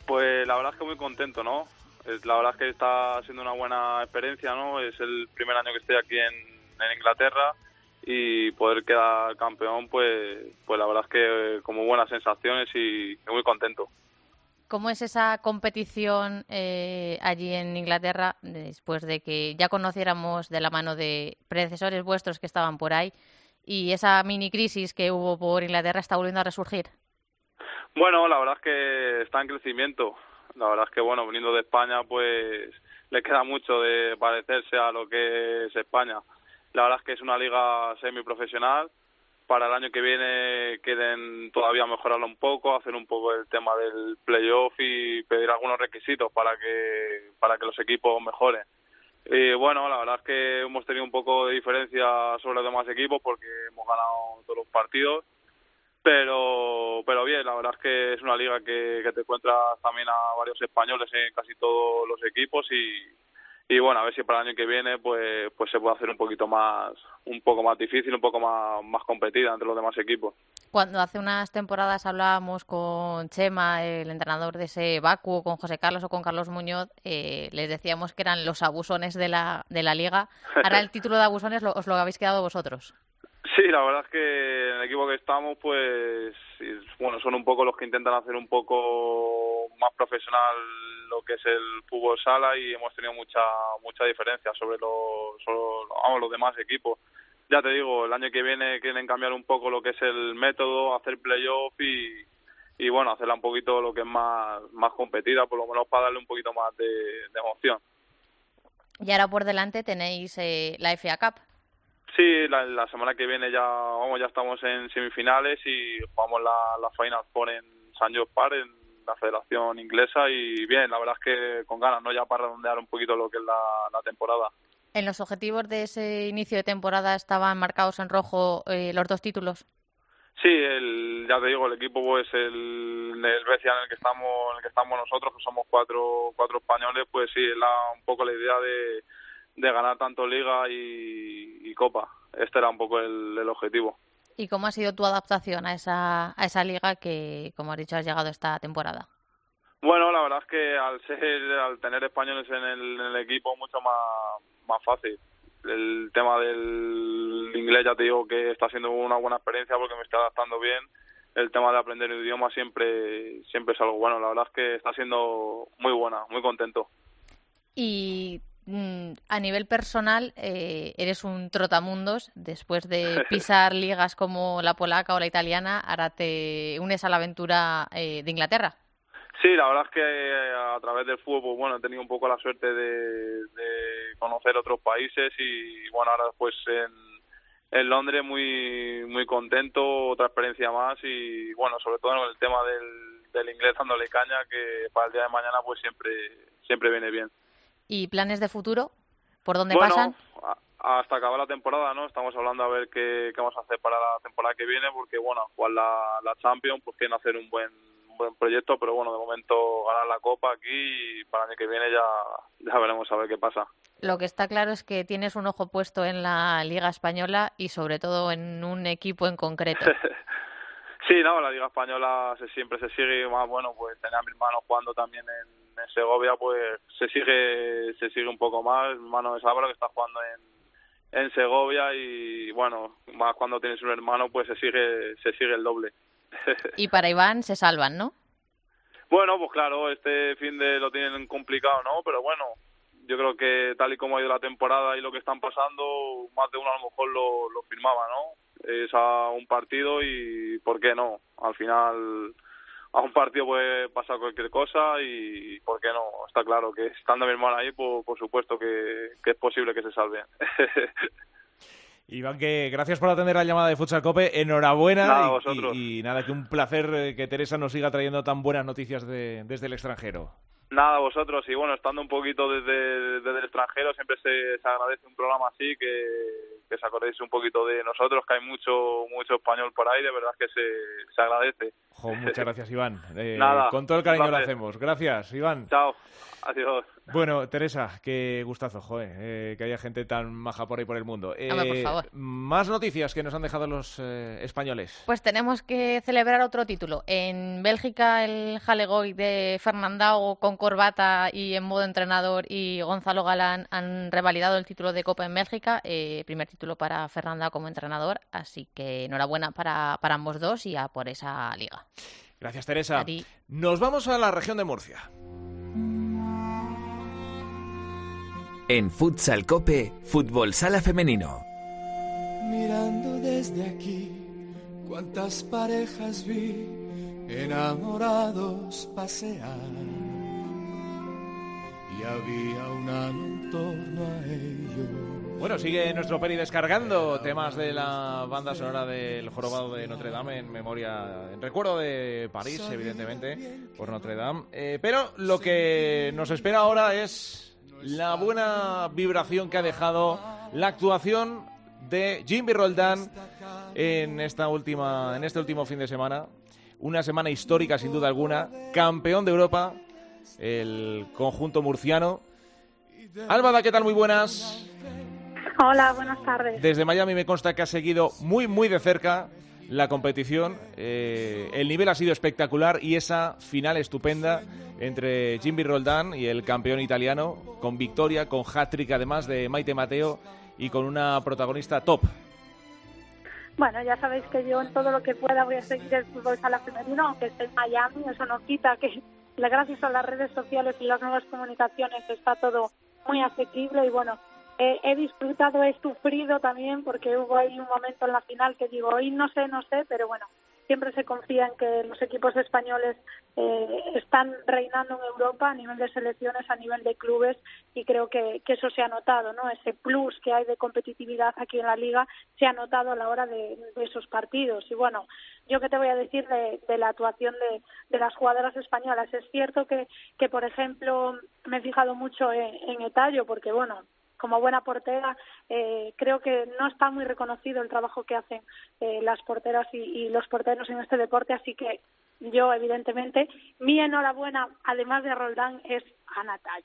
Pues la verdad es que muy contento, ¿no? Es- La verdad es que está siendo una buena experiencia, ¿no? Es el primer año que estoy aquí en, en Inglaterra y poder quedar campeón, pues, pues la verdad es que eh, como buenas sensaciones y muy contento. ¿Cómo es esa competición eh, allí en Inglaterra después de que ya conociéramos de la mano de predecesores vuestros que estaban por ahí y esa mini crisis que hubo por Inglaterra está volviendo a resurgir? Bueno, la verdad es que está en crecimiento. La verdad es que, bueno, viniendo de España, pues le queda mucho de parecerse a lo que es España. La verdad es que es una liga semiprofesional. Para el año que viene quieren todavía mejorarlo un poco, hacer un poco el tema del playoff y pedir algunos requisitos para que para que los equipos mejoren. Y bueno, la verdad es que hemos tenido un poco de diferencia sobre los demás equipos porque hemos ganado todos los partidos. Pero pero bien la verdad es que es una liga que, que te encuentras también a varios españoles en casi todos los equipos y y bueno a ver si para el año que viene pues pues se puede hacer un poquito más un poco más difícil un poco más más competida entre los demás equipos Cuando hace unas temporadas hablábamos con Chema, el entrenador de ese Baku, con José Carlos o con Carlos Muñoz, eh, les decíamos que eran los abusones de la, de la liga. Ahora el título de abusones lo- os lo habéis quedado vosotros. Sí, la verdad es que en el equipo que estamos, pues, bueno, son un poco los que intentan hacer un poco más profesional lo que es el fútbol sala y hemos tenido mucha mucha diferencia sobre los, sobre, vamos, los demás equipos. Ya te digo, el año que viene quieren cambiar un poco lo que es el método, hacer playoff y, y bueno, hacerla un poquito lo que es más, más competida, por lo menos para darle un poquito más de, de emoción. Y ahora por delante tenéis eh, la FA Cup. Sí, la, la semana que viene ya vamos ya estamos en semifinales y jugamos la, la Final Four en San George Park en la Federación Inglesa y bien, la verdad es que con ganas, ¿no? Ya para redondear un poquito lo que es la, la temporada. En los objetivos de ese inicio de temporada estaban marcados en rojo eh, los dos títulos. Sí, el, ya te digo, el equipo pues el, el Becia en el que estamos en el que estamos nosotros, que somos cuatro cuatro españoles, pues sí, la, un poco la idea de, de ganar tanto Liga y, y Copa. Este era un poco el, el objetivo. ¿Y cómo ha sido tu adaptación a esa, a esa liga que, como has dicho, has llegado esta temporada? Bueno, la verdad es que al ser, al tener españoles en el, en el equipo mucho más, más fácil. El tema del inglés ya te digo que está siendo una buena experiencia porque me estoy adaptando bien. El tema de aprender el idioma siempre siempre es algo bueno. La verdad es que está siendo muy buena, muy contento. Y a nivel personal, eh, eres un trotamundos. Después de pisar ligas como la polaca o la italiana, ahora te unes a la aventura eh, de Inglaterra. Sí, la verdad es que eh, a través del fútbol, pues, bueno, he tenido un poco la suerte de, de conocer otros países y bueno, ahora pues en, en Londres muy muy contento, otra experiencia más y bueno, sobre todo en el tema del, del inglés dándole caña que para el día de mañana pues siempre siempre viene bien. ¿Y planes de futuro? ¿Por dónde bueno, pasan? hasta acabar la temporada, ¿no? Estamos hablando a ver qué, qué vamos a hacer para la temporada que viene, porque, bueno, jugar la, la Champions, pues quieren hacer un buen un buen proyecto, pero bueno, de momento ganar la Copa aquí y para el año que viene ya, ya veremos a ver qué pasa. Lo que está claro es que tienes un ojo puesto en la Liga Española y sobre todo en un equipo en concreto. Sí, no, la Liga Española se, siempre se sigue más, bueno, pues tener a mi hermano jugando también en, en Segovia, pues se sigue se sigue un poco más. Hermano es Álvaro que está jugando en, en Segovia y, bueno, más cuando tienes un hermano, pues se sigue se sigue el doble. Y para Iván se salvan, ¿no? Bueno, pues claro, este fin de lo tienen complicado, ¿no? Pero bueno, yo creo que tal y como ha ido la temporada y lo que están pasando, más de uno a lo mejor lo, lo firmaba, ¿no? Es a un partido y ¿por qué no? Al final a un partido puede pasar cualquier cosa y ¿por qué no? Está claro que estando mi hermano ahí, pues, por supuesto que, que es posible que se salve. Iván, que gracias por atender la llamada de Futsal Cope. Enhorabuena. Nada, y- vosotros. y, nada, que un placer eh, que Teresa nos siga trayendo tan buenas noticias de- desde el extranjero. Nada, vosotros, y bueno, estando un poquito desde, desde el extranjero, siempre se, se agradece un programa así, que, que se acordéis un poquito de nosotros, que hay mucho mucho español por ahí, de verdad que se, se agradece. Jo, muchas gracias, Iván. Eh, Nada, con todo el cariño lo hacemos. Gracias, Iván. Chao, adiós. Bueno, Teresa, qué gustazo, joder, eh, que haya gente tan maja por ahí por el mundo. Hombre, por Eh, favor. Más noticias que nos han dejado los eh, españoles. Pues tenemos que celebrar otro título. En Bélgica, el Jalegoy de Fernandao con corbata y en modo entrenador y Gonzalo Galán han revalidado el título de Copa en Bélgica. eh, primer título para Fernandao como entrenador. Así que enhorabuena para, para ambos dos y a por esa liga. Gracias, Teresa. A ti. Nos vamos a la región de Murcia. En Futsal Cope, Fútbol Sala Femenino. Mirando desde aquí, cuántas parejas vi enamorados pasear. Y había un halo en torno a ellos. Bueno, sigue nuestro peri descargando temas de la banda sonora del Jorobado de Notre Dame en memoria, en recuerdo de París, evidentemente, por Notre Dame. Eh, pero lo que nos espera ahora es la buena vibración que ha dejado la actuación de Jimmy Roldán en esta última, en este último fin de semana. Una semana histórica, sin duda alguna. Campeón de Europa, el conjunto murciano. Álvada, ¿qué tal? Muy buenas. Hola, buenas tardes. Desde Miami me consta que ha seguido muy, muy de cerca la competición. Eh, el nivel ha sido espectacular y esa final estupenda entre Jimmy Roldán y el campeón italiano, con victoria, con hat-trick además de Maite Mateo y con una protagonista top. Bueno, ya sabéis que yo en todo lo que pueda voy a seguir el fútbol sala femenino, aunque esté en Miami, eso no quita que gracias a las redes sociales y las nuevas comunicaciones está todo muy asequible y bueno, he disfrutado, he sufrido también porque hubo ahí un momento en la final que digo, hoy no sé, no sé, pero bueno, siempre se confía en que los equipos españoles eh, están reinando en Europa a nivel de selecciones, a nivel de clubes y creo que, que eso se ha notado, ¿no? Ese plus que hay de competitividad aquí en la liga se ha notado a la hora de, de esos partidos. Y bueno, yo qué te voy a decir de, de la actuación de, de las jugadoras españolas. Es cierto que, que, por ejemplo, me he fijado mucho en, en Etallo porque, bueno, como buena portera, eh, creo que no está muy reconocido el trabajo que hacen eh, las porteras y, y los porteros en este deporte, así que yo, evidentemente, mi enhorabuena, además de Roldán, es a Natallo.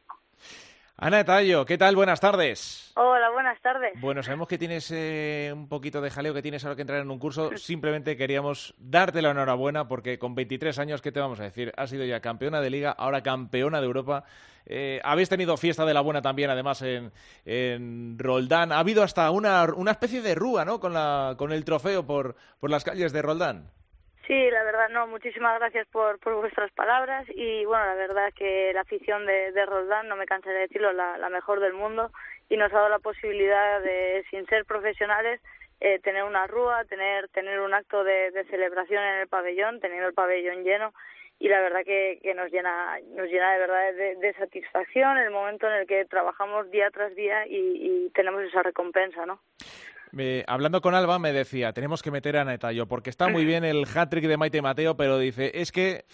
Ana Tallo, ¿qué tal? Buenas tardes. Hola, buenas tardes. Bueno, sabemos que tienes eh, un poquito de jaleo, que tienes ahora que entrar en un curso. Simplemente queríamos darte la enhorabuena porque con 23 años, ¿qué te vamos a decir? Has sido ya campeona de liga, ahora campeona de Europa. Eh, habéis tenido fiesta de la buena también, además, en, en Roldán. Ha habido hasta una, una especie de rúa, ¿no? Con, la, con el trofeo por, por las calles de Roldán. Sí, la verdad, no, muchísimas gracias por, por vuestras palabras y bueno, la verdad que la afición de, de Roldán, no me cansaré de decirlo, la, la mejor del mundo y nos ha dado la posibilidad de, sin ser profesionales, eh, tener una rúa, tener, tener un acto de, de celebración en el pabellón, teniendo el pabellón lleno y la verdad que, que nos llena nos llena de verdad de, de satisfacción el momento en el que trabajamos día tras día y, y tenemos esa recompensa, ¿no? Me- hablando con Alba me decía, tenemos que meter a Netayo, porque está muy bien el hat-trick de Maite Mateo, pero dice, es que,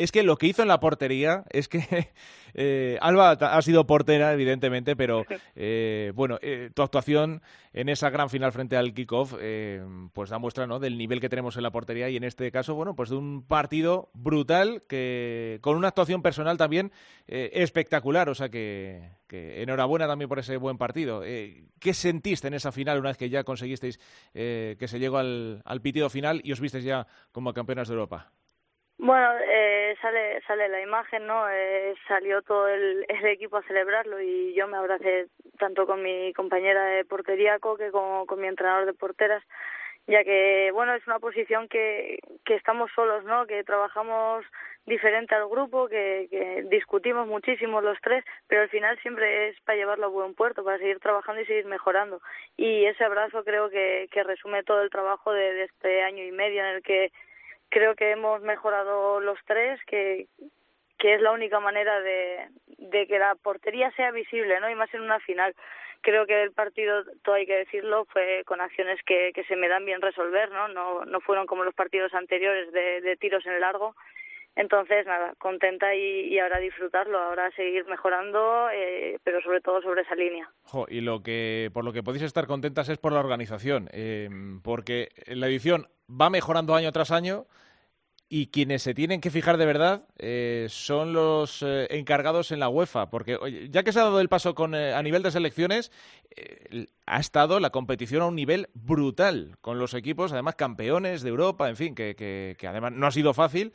es que lo que hizo en la portería, es que eh, Alba ha sido portera, evidentemente, pero eh, bueno, eh, tu actuación en esa gran final frente al kickoff, pues da muestra ¿no? del nivel que tenemos en la portería y en este caso, bueno, pues de un partido brutal que con una actuación personal también espectacular, o sea que, que enhorabuena también por ese buen partido. ¿Qué sentiste en esa final una vez que ya conseguisteis que se llegó al, al pitido final y os visteis ya como campeonas de Europa? Bueno, eh, sale sale la imagen, ¿no? Eh, salió todo el, el equipo a celebrarlo y yo me abracé tanto con mi compañera de portería Coque como con mi entrenador de porteras, ya que, bueno, es una posición que, que estamos solos, ¿no? Que trabajamos diferente al grupo, que, que discutimos muchísimo los tres, pero al final siempre es para llevarlo a buen puerto, para seguir trabajando y seguir mejorando. Y ese abrazo creo que, que resume todo el trabajo de, de este año y medio en el que creo que hemos mejorado los tres, que, que es la única manera de, de que la portería sea visible, ¿no? Y más en una final. Creo que el partido, todo hay que decirlo, fue con acciones que, que se me dan bien resolver, ¿no? No, no fueron como los partidos anteriores de, de tiros en largo. Entonces, nada, contenta y, ahora disfrutarlo, ahora seguir mejorando, eh, pero sobre todo sobre esa línea. Y lo que por lo que podéis estar contentas es por la organización, eh, porque la edición va mejorando año tras año y quienes se tienen que fijar de verdad eh, son los eh, encargados en la UEFA, porque ya que se ha dado el paso con, eh, a nivel de selecciones, ha estado la competición a un nivel brutal, con los equipos, además campeones de Europa, en fin, que, que- que además no ha sido fácil,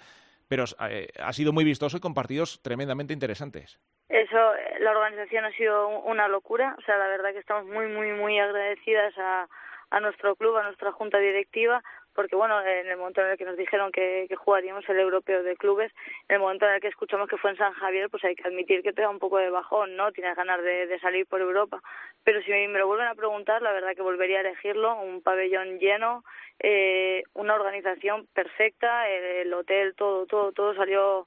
pero eh, ha sido muy vistoso y con partidos tremendamente interesantes. Eso, eh, la organización ha sido un- una locura. O sea, la verdad que estamos muy, muy, muy agradecidas a, a nuestro club, a nuestra junta directiva, porque bueno, en el momento en el que nos dijeron que, que jugaríamos el europeo de clubes, en el momento en el que escuchamos que fue en San Javier, pues hay que admitir que te da un poco de bajón, ¿no? Tienes ganas de, de salir por Europa. Pero si me lo vuelven a preguntar, la verdad que volvería a elegirlo, un pabellón lleno, eh, una organización perfecta, el, el hotel, todo, todo, todo salió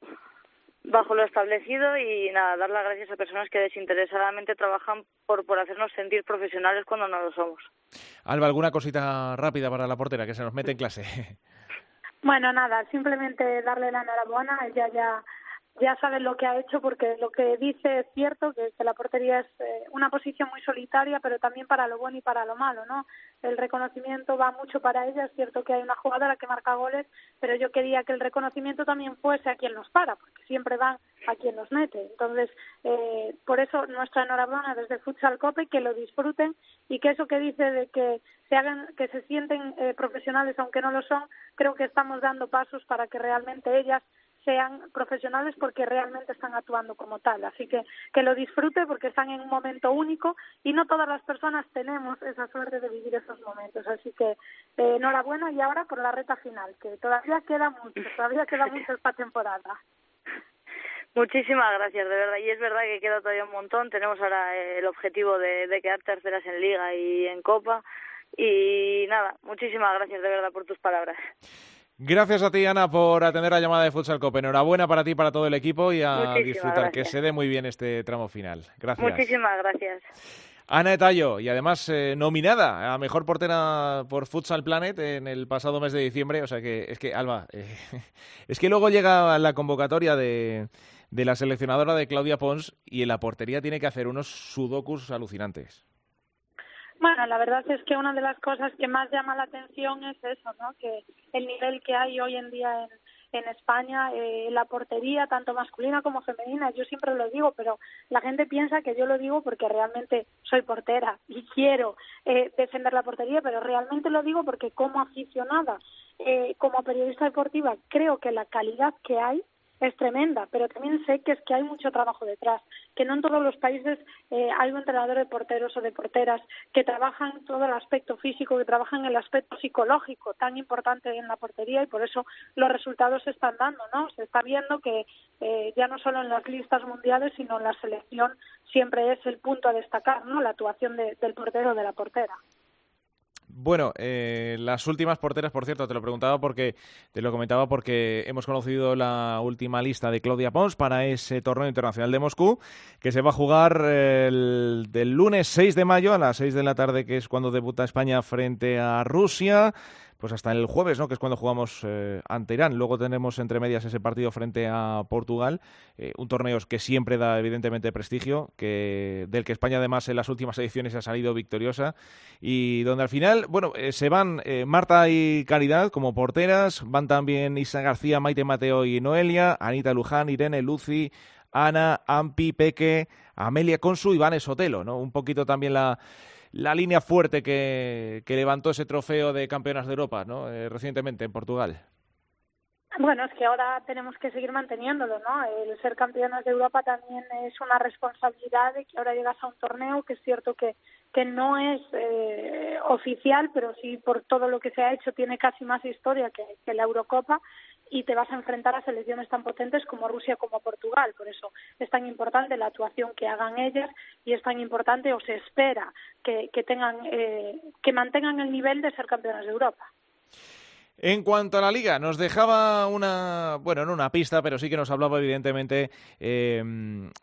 bajo lo establecido y nada, dar las gracias a personas que desinteresadamente trabajan por, por hacernos sentir profesionales cuando no lo somos. Alba, ¿alguna cosita rápida para la portera que se nos mete en clase? Bueno, nada, simplemente darle la enhorabuena. Ella ya, ya sabe lo que ha hecho porque lo que dice es cierto, que, que la portería es eh, una posición muy solitaria, pero también para lo bueno y para lo malo, ¿no? El reconocimiento va mucho para ella. Es cierto que hay una jugadora que marca goles, pero yo quería que el reconocimiento también fuese a quien los para, porque siempre van a quien los mete. Entonces, eh, por eso nuestra enhorabuena desde Futsal Cope, que lo disfruten y que eso que dice de que se hagan, que se sienten eh, profesionales aunque no lo son, creo que estamos dando pasos para que realmente ellas sean profesionales porque realmente están actuando como tal. Así que que lo disfrute porque están en un momento único y no todas las personas tenemos esa suerte de vivir esos momentos. Así que eh, enhorabuena y ahora por la reta final, que todavía queda mucho, todavía queda mucho esta temporada. Muchísimas gracias, de verdad. Y es verdad que queda todavía un montón. Tenemos ahora eh, el objetivo de, de quedar terceras en Liga y en Copa. Y nada, muchísimas gracias de verdad por tus palabras. Gracias a ti, Ana, por atender la llamada de Futsal Cope. Enhorabuena para ti y para todo el equipo y a Muchísimas disfrutar. Que se dé muy bien este tramo final. Gracias. Muchísimas gracias. Ana Etallo, y además eh, nominada a Mejor Portera por Futsal Planet en el pasado mes de diciembre. O sea que, es que, Alba, eh, es que luego llega la convocatoria de, de la seleccionadora de Claudia Pons y en la portería tiene que hacer unos sudokus alucinantes. Bueno, la verdad es que una de las cosas que más llama la atención es eso, ¿no? Que el nivel que hay hoy en día en, España, eh, la portería, tanto masculina como femenina, yo siempre lo digo, pero la gente piensa que yo lo digo porque realmente soy portera y quiero eh, defender la portería, pero realmente lo digo porque como aficionada, eh, como periodista deportiva, creo que la calidad que hay es tremenda, pero también sé que es que hay mucho trabajo detrás, que no en todos los países eh, hay un entrenador de porteros o de porteras que trabajan todo el aspecto físico, que trabajan el aspecto psicológico tan importante en la portería y por eso los resultados se están dando, ¿no? Se está viendo que eh, ya no solo en las listas mundiales, sino en la selección siempre es el punto a destacar, ¿no? La actuación de- del portero o de la portera. Bueno, eh, las últimas porteras, por cierto, te lo preguntaba porque te lo comentaba porque hemos conocido la última lista de Claudia Pons para ese torneo internacional de Moscú que se va a jugar eh, el, del lunes 6 de mayo a las 6 de la tarde, que es cuando debuta España frente a Rusia pues hasta el jueves, ¿no? que es cuando jugamos eh, ante Irán. Luego tenemos entre medias ese partido frente a Portugal, eh, un torneo que siempre da evidentemente prestigio, que del que España además en las últimas ediciones ha salido victoriosa y donde al final, bueno, eh, se van Marta y Caridad como porteras, van también Isa García, Maite Mateo y Noelia, Anita Luján, Irene, Lucy, Ana, Ampi, Peque, Amelia Consu y Vanes Sotelo, ¿no? Un poquito también la la línea fuerte que, que levantó ese trofeo de campeonas de Europa ¿no? Eh, recientemente en Portugal. Bueno, es que ahora tenemos que seguir manteniéndolo, ¿no? El ser campeonas de Europa también es una responsabilidad de que ahora llegas a un torneo que es cierto que, que no es eh, oficial, pero sí por todo lo que se ha hecho tiene casi más historia que, que la Eurocopa y te vas a enfrentar a selecciones tan potentes como Rusia como Portugal. Por eso es tan importante la actuación que hagan ellas y es tan importante o se espera que, que tengan eh, que mantengan el nivel de ser campeonas de Europa. En cuanto a la liga, nos dejaba una, bueno, no una pista, pero sí que nos hablaba evidentemente eh,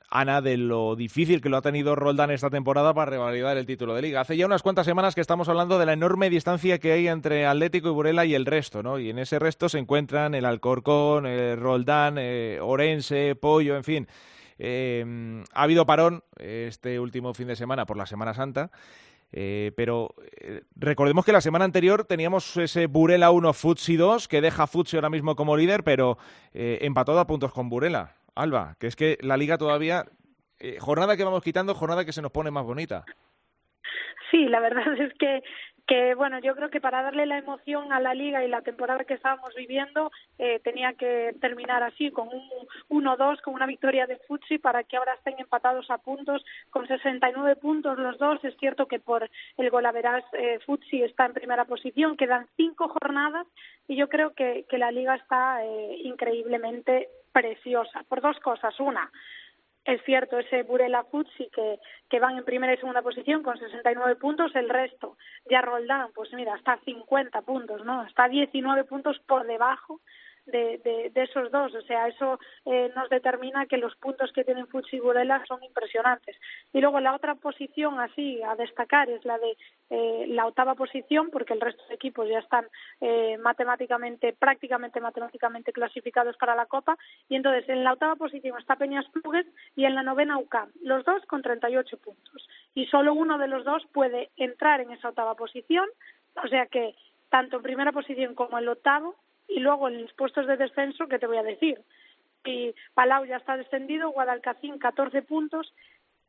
Ana de lo difícil que lo ha tenido Roldán esta temporada para revalidar el título de liga. Hace ya unas cuantas semanas que estamos hablando de la enorme distancia que hay entre Atlético y Burela y el resto, ¿no? Y en ese resto se encuentran el Alcorcón, el Roldán, eh, Orense, Pollo, en fin. Eh, ha habido parón este último fin de semana por la Semana Santa. Eh, pero eh, recordemos que la semana anterior teníamos ese Burela 1, Futsi 2, que deja Futsi ahora mismo como líder, pero eh, empatado a puntos con Burela. Alba, que es que la liga todavía, eh, jornada que vamos quitando, jornada que se nos pone más bonita. Sí, la verdad es que que bueno, yo creo que para darle la emoción a la liga y la temporada que estábamos viviendo eh, tenía que terminar así, con un 1-2, con una victoria de Futsi para que ahora estén empatados a puntos con 69 puntos los dos. Es cierto que por el golaveras eh, Futsi está en primera posición, quedan cinco jornadas y yo creo que, que la liga está eh, increíblemente preciosa por dos cosas. Una, es cierto, ese Burela Futsi que, que van en primera y segunda posición con 69 puntos, el resto ya Roldán, pues mira, está a 50 puntos, ¿no? Está a 19 puntos por debajo de, de, esos dos. O sea, eso eh, nos determina que los puntos que tienen Futsi y Burela son impresionantes. Y luego la otra posición así a destacar es la de eh, la octava posición, porque el resto de equipos ya están eh, matemáticamente, prácticamente matemáticamente clasificados para la Copa. Y entonces en la octava posición está Peñas Plugues y en la novena UCAM, los dos con 38 puntos. Y solo uno de los dos puede entrar en esa octava posición, o sea que tanto en primera posición como en el octavo y luego en los puestos de descenso, ¿qué te voy a decir? Y Palau ya está descendido, Guadalcacín 14 puntos,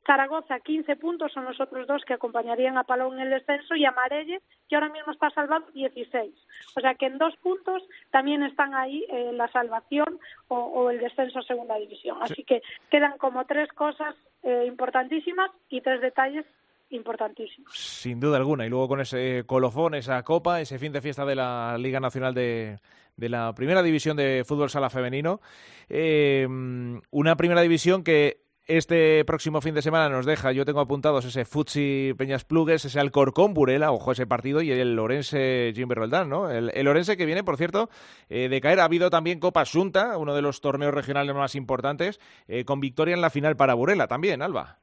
Zaragoza 15 puntos, son los otros dos que acompañarían a Palau en el descenso, y Amarelle, que ahora mismo está salvado 16. O sea que en dos puntos también están ahí eh, la salvación o, o, el descenso a segunda división. Así que quedan como tres cosas eh, importantísimas y tres detalles importantísimos. Sin duda alguna. Y luego con ese colofón, esa copa, ese fin de fiesta de la Liga Nacional de, de la Primera División de Fútbol Sala Femenino. Eh, una Primera División que este próximo fin de semana nos deja, yo tengo apuntados ese Futsi Peñas Plugues, ese Alcorcón Burela, ojo ese partido, y el Lorense Jimmy Roldán, ¿no? El, el que viene, por cierto, eh, de caer. Ha habido también Copa Asunta, uno de los torneos regionales más importantes, eh, con victoria en la final para Burela también, Alba.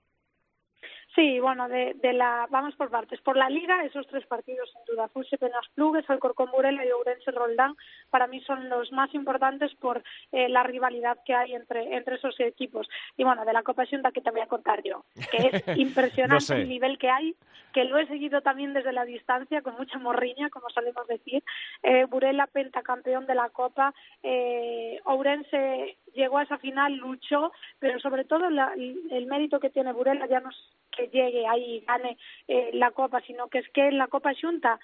Sí, bueno, de, de la vamos por partes. Por la Liga, esos tres partidos sin duda, Fuse Penas Plugues, Alcorcón Burela y Ourense Roldán, para mí son los más importantes por eh, la rivalidad que hay entre, entre esos equipos. Y bueno, de la Copa Xunta que te voy a contar yo, que es impresionante no sé. el nivel que hay, que lo he seguido también desde la distancia, con mucha morriña, como solemos decir. Eh, Burela, pentacampeón de la Copa, eh, Ourense llegó a esa final, luchó, pero sobre todo la, el mérito que tiene Burela ya no es que llegue ahí y gane eh, la Copa, sino que es que en la Copa Xunta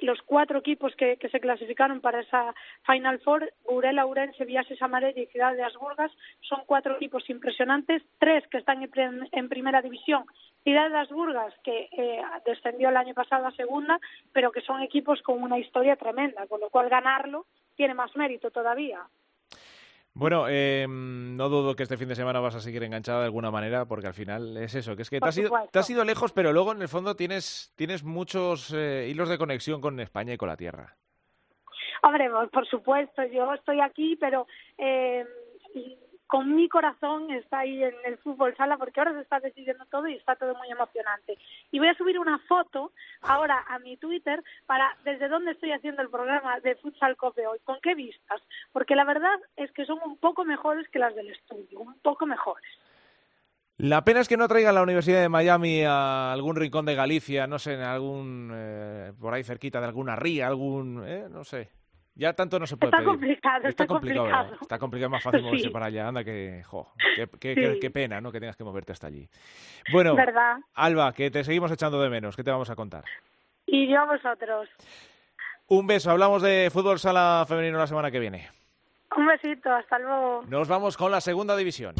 los cuatro equipos que, que se clasificaron para esa Final Four, Burela, Urense, Viases Amarella y Ciudad de Asburgas, son cuatro equipos impresionantes, tres que están en, en primera división, Ciudad de Asburgas, que eh, descendió el año pasado a segunda, pero que son equipos con una historia tremenda, con lo cual ganarlo tiene más mérito todavía. Bueno, eh, no dudo que este fin de semana vas a seguir enganchada de alguna manera, porque al final es eso, que es que te has, ido, te has ido lejos, pero luego en el fondo tienes, tienes muchos eh, hilos de conexión con España y con la tierra. Hombre, por supuesto, yo estoy aquí, pero eh, con mi corazón está ahí en el fútbol sala porque ahora se está decidiendo todo y está todo muy emocionante. Y voy a subir una foto ahora a mi Twitter para desde dónde estoy haciendo el programa de Futsal Cope hoy, con qué vistas, porque la verdad es que son un poco mejores que las del estudio, un poco mejores. La pena es que no traigan la Universidad de Miami a algún rincón de Galicia, no sé, en algún, eh, por ahí cerquita de alguna ría, algún, eh, no sé. Ya tanto no se puede Está pedir. complicado, está complicado, complicado. Está complicado, más fácil moverse Sí. para allá. Anda que, jo, qué, qué- Sí. qué- qué pena, ¿no? Que tengas que moverte hasta allí. Bueno, ¿Verdad? Alba, que te seguimos echando de menos. ¿Qué te vamos a contar? Y yo a vosotros. Un beso. Hablamos de fútbol sala femenino la semana que viene. Un besito, hasta luego. Nos vamos con la segunda división.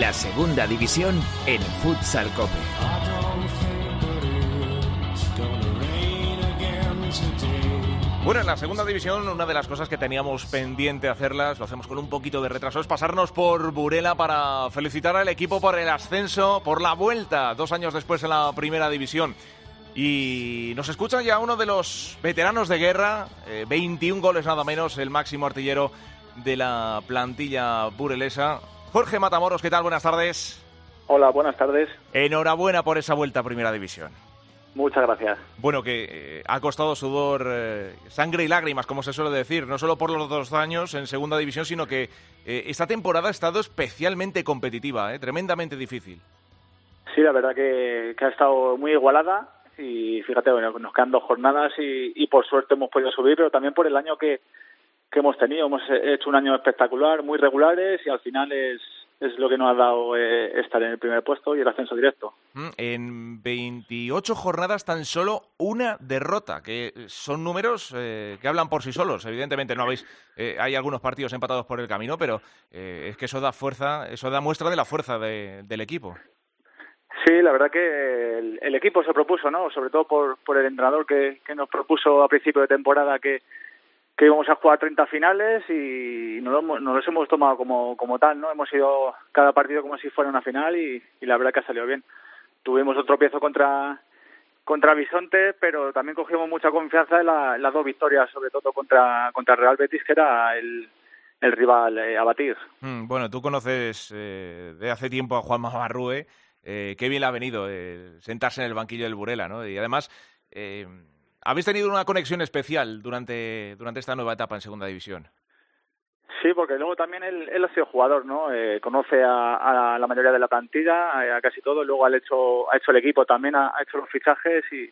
La segunda división en Futsal Cope. Bueno, en la segunda división, una de las cosas que teníamos pendiente hacerlas, lo hacemos con un poquito de retraso, es pasarnos por Burela para felicitar al equipo por el ascenso, por la vuelta, dos años después en la primera división. Y nos escucha ya uno de los veteranos de guerra, eh, 21 goles nada menos, el máximo artillero de la plantilla burelesa. Jorge Matamoros, ¿qué tal? Buenas tardes. Hola, buenas tardes. Enhorabuena por esa vuelta a primera división. Muchas gracias. Bueno, que eh, ha costado sudor, eh, sangre y lágrimas, como se suele decir, no solo por los dos años en segunda división, sino que eh, esta temporada ha estado especialmente competitiva, eh, tremendamente difícil. Sí, la verdad que, que ha estado muy igualada y fíjate, bueno, nos quedan dos jornadas y, y por suerte hemos podido subir, pero también por el año que, que hemos tenido. Hemos hecho un año espectacular, muy regulares y al final es, es lo que nos ha dado eh, estar en el primer puesto y el ascenso directo. Mm, En 28 jornadas tan solo una derrota, que son números eh, que hablan por sí solos. Evidentemente no habéis, eh, hay algunos partidos empatados por el camino, pero eh, es que eso da fuerza, eso da muestra de la fuerza de- del equipo. Sí, la verdad que el, el equipo se propuso, ¿no? Sobre todo por, por el entrenador que, que nos propuso a principio de temporada que, que íbamos a jugar 30 finales y nos, lo nos los hemos tomado como, como tal, ¿no? Hemos ido cada partido como si fuera una final y, y la verdad que ha salido bien. Tuvimos otro tropiezo contra contra Bisonte, pero también cogimos mucha confianza en, la- en las dos victorias, sobre todo contra contra Real Betis, que era el, el rival eh, a batir. Mm, Bueno, tú conoces eh, de hace tiempo a Juan Mamarrue. Eh, qué bien le ha venido eh, sentarse en el banquillo del Burela, ¿no? Y además, eh, habéis tenido una conexión especial durante, durante esta nueva etapa en Segunda División. Sí, porque luego también él, él ha sido jugador, ¿no? Eh, conoce a, a la mayoría de la plantilla, eh, a casi todo, luego ha hecho, ha hecho el equipo también, ha, hecho los fichajes y,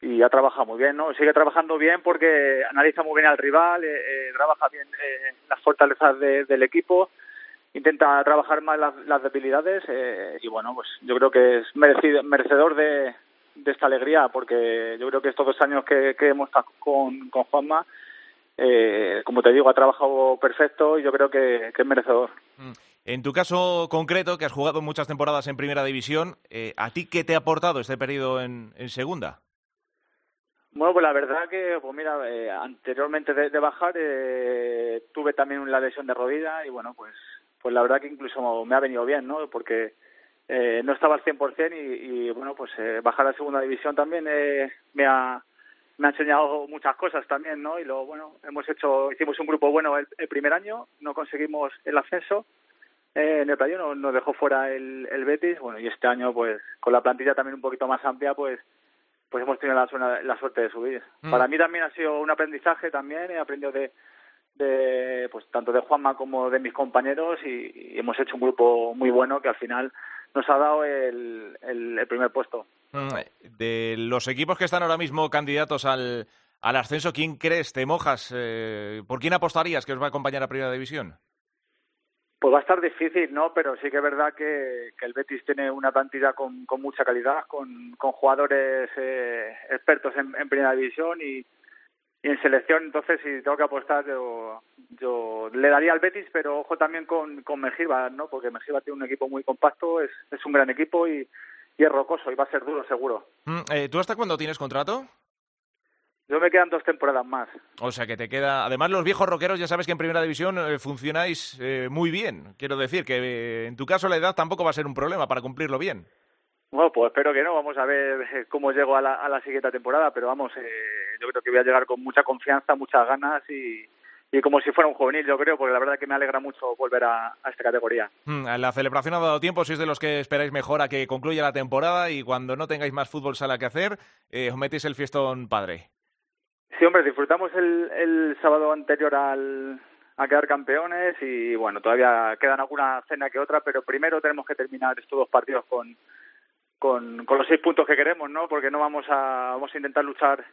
y ha trabajado muy bien, ¿no? Sigue trabajando bien porque analiza muy bien al rival, eh, eh, trabaja bien eh, las fortalezas de- del equipo, intenta trabajar más las, las debilidades eh, y bueno, pues yo creo que es merecido, merecedor de, de esta alegría porque yo creo que estos dos años que, que hemos estado con, con Juanma, eh, como te digo, ha trabajado perfecto y yo creo que, que es merecedor. Mm. En tu caso concreto, que has jugado muchas temporadas en Primera División, eh, ¿a ti qué te ha aportado este periodo en, en Segunda? Bueno, pues la verdad que, pues mira, eh, anteriormente de, de bajar eh, tuve también una lesión de rodilla y bueno, pues pues la verdad que incluso me ha venido bien, ¿no? Porque eh, no estaba al 100% y, y bueno, pues eh, bajar a segunda división también eh, me ha me ha enseñado muchas cosas también, ¿no? Y luego, bueno, hemos hecho, hicimos un grupo bueno el, el primer año, no conseguimos el ascenso eh, en el playo, nos, nos dejó fuera el, el Betis, bueno, y este año, pues, con la plantilla también un poquito más amplia, pues, pues hemos tenido la, la suerte de subir. Mm. Para mí también ha sido un aprendizaje también, he aprendido de, de pues tanto de Juanma como de mis compañeros y, y hemos hecho un grupo muy bueno que al final nos ha dado el, el, el primer puesto. Mm, De los equipos que están ahora mismo candidatos al, al ascenso, ¿quién crees, te mojas? eh, ¿Por quién apostarías que os va a acompañar a Primera División? Pues va a estar difícil, ¿no? Pero sí que es verdad que, que el Betis tiene una plantilla con, con mucha calidad, con, con jugadores eh, expertos en, en primera división y, y en selección, entonces, si tengo que apostar, yo, yo le daría al Betis, pero ojo también con, con Mengíbar, ¿no? Porque Mengíbar tiene un equipo muy compacto, es, es un gran equipo y, y es rocoso y va a ser duro, seguro. Mm, eh, ¿Tú hasta cuándo tienes contrato? Yo me quedan dos temporadas más. O sea que te queda. Además, los viejos rockeros ya sabes que en primera división eh, funcionáis eh, muy bien. Quiero decir que eh, en tu caso la edad tampoco va a ser un problema para cumplirlo bien. Bueno, pues espero que no. Vamos a ver eh, cómo llego a la, a la siguiente temporada, pero vamos, eh, yo creo que voy a llegar con mucha confianza, muchas ganas y, y como si fuera un juvenil, yo creo, porque la verdad que me alegra mucho volver a, a esta categoría. Mm, La celebración ha dado tiempo, sois de los que esperáis mejor a que concluya la temporada y cuando no tengáis más fútbol sala que hacer, eh, os metéis el fiestón padre. Sí, hombre, disfrutamos el, el sábado anterior al, a quedar campeones y bueno, todavía quedan alguna cena que otra, pero primero tenemos que terminar estos dos partidos con, con, con los seis puntos que queremos, ¿no? Porque no vamos a, vamos a intentar luchar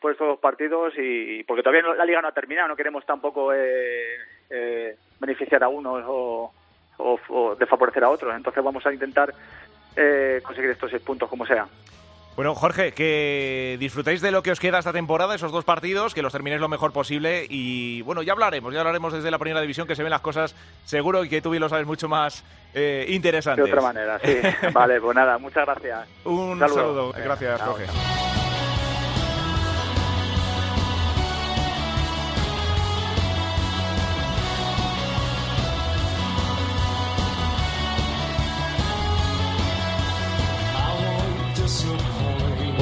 por estos dos partidos y porque todavía la liga no ha terminado, no queremos tampoco eh, eh, beneficiar a unos o desfavorecer a otros, entonces vamos a intentar eh, conseguir estos seis puntos como sea. Bueno, Jorge, que disfrutéis de lo que os queda esta temporada, esos dos partidos, que los terminéis lo mejor posible y bueno, ya hablaremos, ya hablaremos desde la primera división que se ven las cosas seguro y que tú bien lo sabes mucho más eh, De interesantes. otra manera, sí. vale, pues nada, muchas gracias. Un Saludo. gracias Jorge.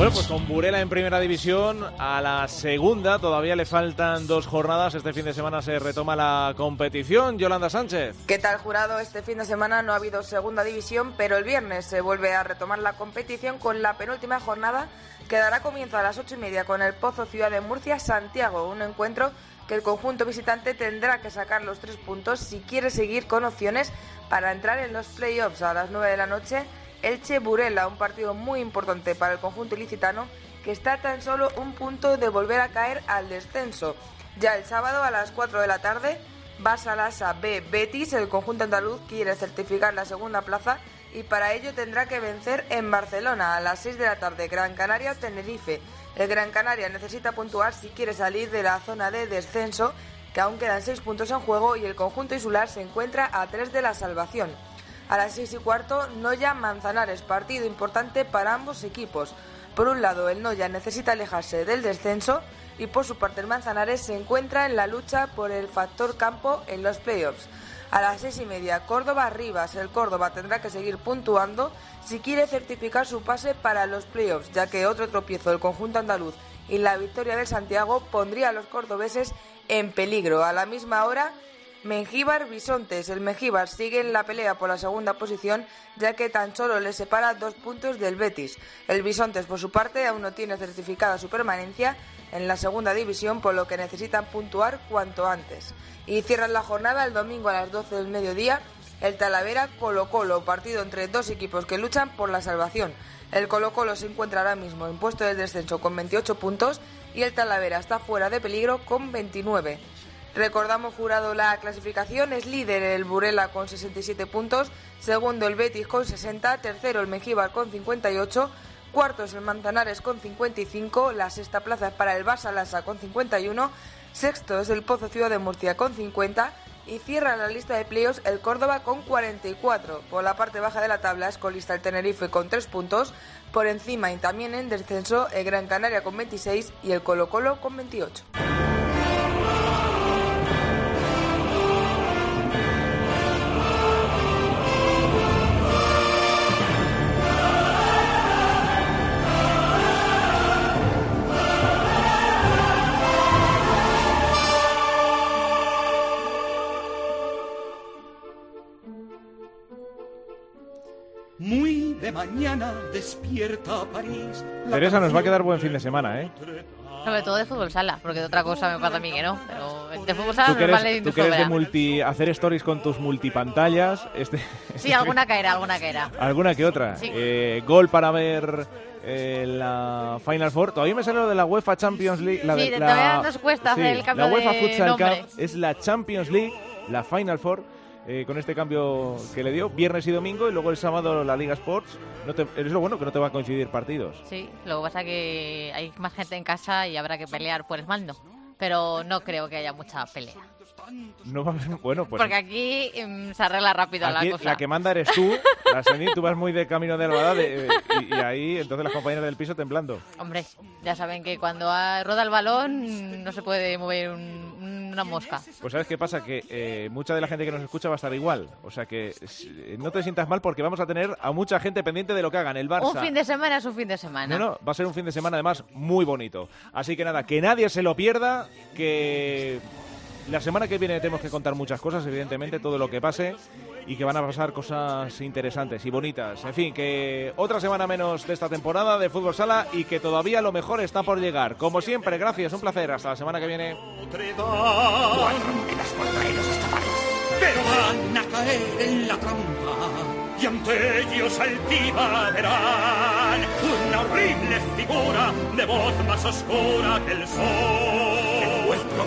Bueno, pues con Burela en primera división, a la segunda todavía le faltan dos jornadas. Este fin de semana se retoma la competición. Yolanda Sánchez. ¿Qué tal, jurado? Este fin de semana no ha habido segunda división, pero el viernes se vuelve a retomar la competición con la penúltima jornada que dará comienzo a las ocho y media con el Pozo Ciudad de Murcia Santiago, un encuentro que el conjunto visitante tendrá que sacar los tres puntos si quiere seguir con opciones para entrar en los playoffs a las nueve de la noche. Elche Burela, un partido muy importante para el conjunto ilicitano que está tan solo un punto de volver a caer al descenso. Ya el sábado a las 4 de la tarde, Basalasa B Betis, el conjunto andaluz quiere certificar la segunda plaza y para ello tendrá que vencer en Barcelona a las 6 de la tarde Gran Canaria Tenerife. El Gran Canaria necesita puntuar si quiere salir de la zona de descenso, que aún quedan 6 puntos en juego y el conjunto insular se encuentra a 3 de la salvación. A las 6 y cuarto, Noya Manzanares, partido importante para ambos equipos. Por un lado, el Noya necesita alejarse del descenso y por su parte el Manzanares se encuentra en la lucha por el factor campo en los playoffs. A las seis y media, Córdoba Rivas. El Córdoba tendrá que seguir puntuando si quiere certificar su pase para los playoffs, ya que otro tropiezo del conjunto andaluz y la victoria del Santiago pondría a los cordobeses en peligro. A la misma hora, Mengíbar Bisontes. El Mengíbar sigue en la pelea por la segunda posición, ya que tan solo le separa dos puntos del Betis. El Bisontes, por su parte, aún no tiene certificada su permanencia en la segunda división, por lo que necesitan puntuar cuanto antes. Y cierran la jornada el domingo a las 12 del mediodía. El Talavera Colo Colo, partido entre dos equipos que luchan por la salvación. El Colo Colo se encuentra ahora mismo en puesto de descenso con 28 puntos y el Talavera está fuera de peligro con 29. Recordamos jurado la clasificación, es líder el Burela con 67 puntos, segundo el Betis con 60, tercero el Mengíbar con 58, cuarto es el Manzanares con 55, la sexta plaza es para el Barça Lassa con 51, sexto es el Pozo Ciudad de Murcia con 50 y cierra la lista de playoffs el Córdoba con 44. Por la parte baja de la tabla es colista el Tenerife con 3 puntos, por encima y también en descenso el Gran Canaria con 26 y el Colo Colo con 28. Mañana despierta París. Teresa, nos va a quedar buen fin de semana, ¿eh? Sobre todo de fútbol sala, porque de otra cosa me pasa a mí que no. Pero de fútbol sala Tú me que eres, vale tú que eres de multi, hacer stories con tus multipantallas. Este, Sí, alguna caerá, alguna caerá. alguna que otra. Sí. Eh, gol para ver eh, la Final Four. Todavía me sale lo de la UEFA Champions League. La Sí, de, todavía la, nos cuesta hacer el cambio La UEFA de Futsal nombre. Cup es la Champions League, la Final Four. Eh, con este cambio que le dio, viernes y domingo, y luego el sábado la Liga Sports. No te, es lo bueno que no te va a coincidir partidos. Sí, lo que pasa que hay más gente en casa y habrá que pelear por el mando. Pero no creo que haya mucha pelea. No va a haber- bueno, pues Porque aquí mm, se arregla rápido aquí la cosa. la que manda eres tú, la tú vas muy de camino de Albada de- y, y ahí entonces las compañeras del piso temblando. Hombre, ya saben que cuando ah, roda el balón no se puede mover un- una mosca. Pues sabes qué pasa, que eh, mucha de la gente que nos escucha va a estar igual. O sea que eh, no te sientas mal porque vamos a tener a mucha gente pendiente de lo que hagan. El Barça. Un fin de semana es un fin de semana. No, no, va a ser un fin de semana además muy bonito. Así que nada, que nadie se lo pierda, que la semana que viene tenemos que contar muchas cosas, evidentemente, todo lo que pase y que van a pasar cosas interesantes y bonitas. En fin, que otra semana menos de esta temporada de Fútbol Sala y que todavía lo mejor está por llegar. Como siempre, gracias, un placer. Hasta la semana que viene. pero van a caer en la trampa y ante ellos altiva verán una horrible figura de voz más oscura que el sol. Vuestro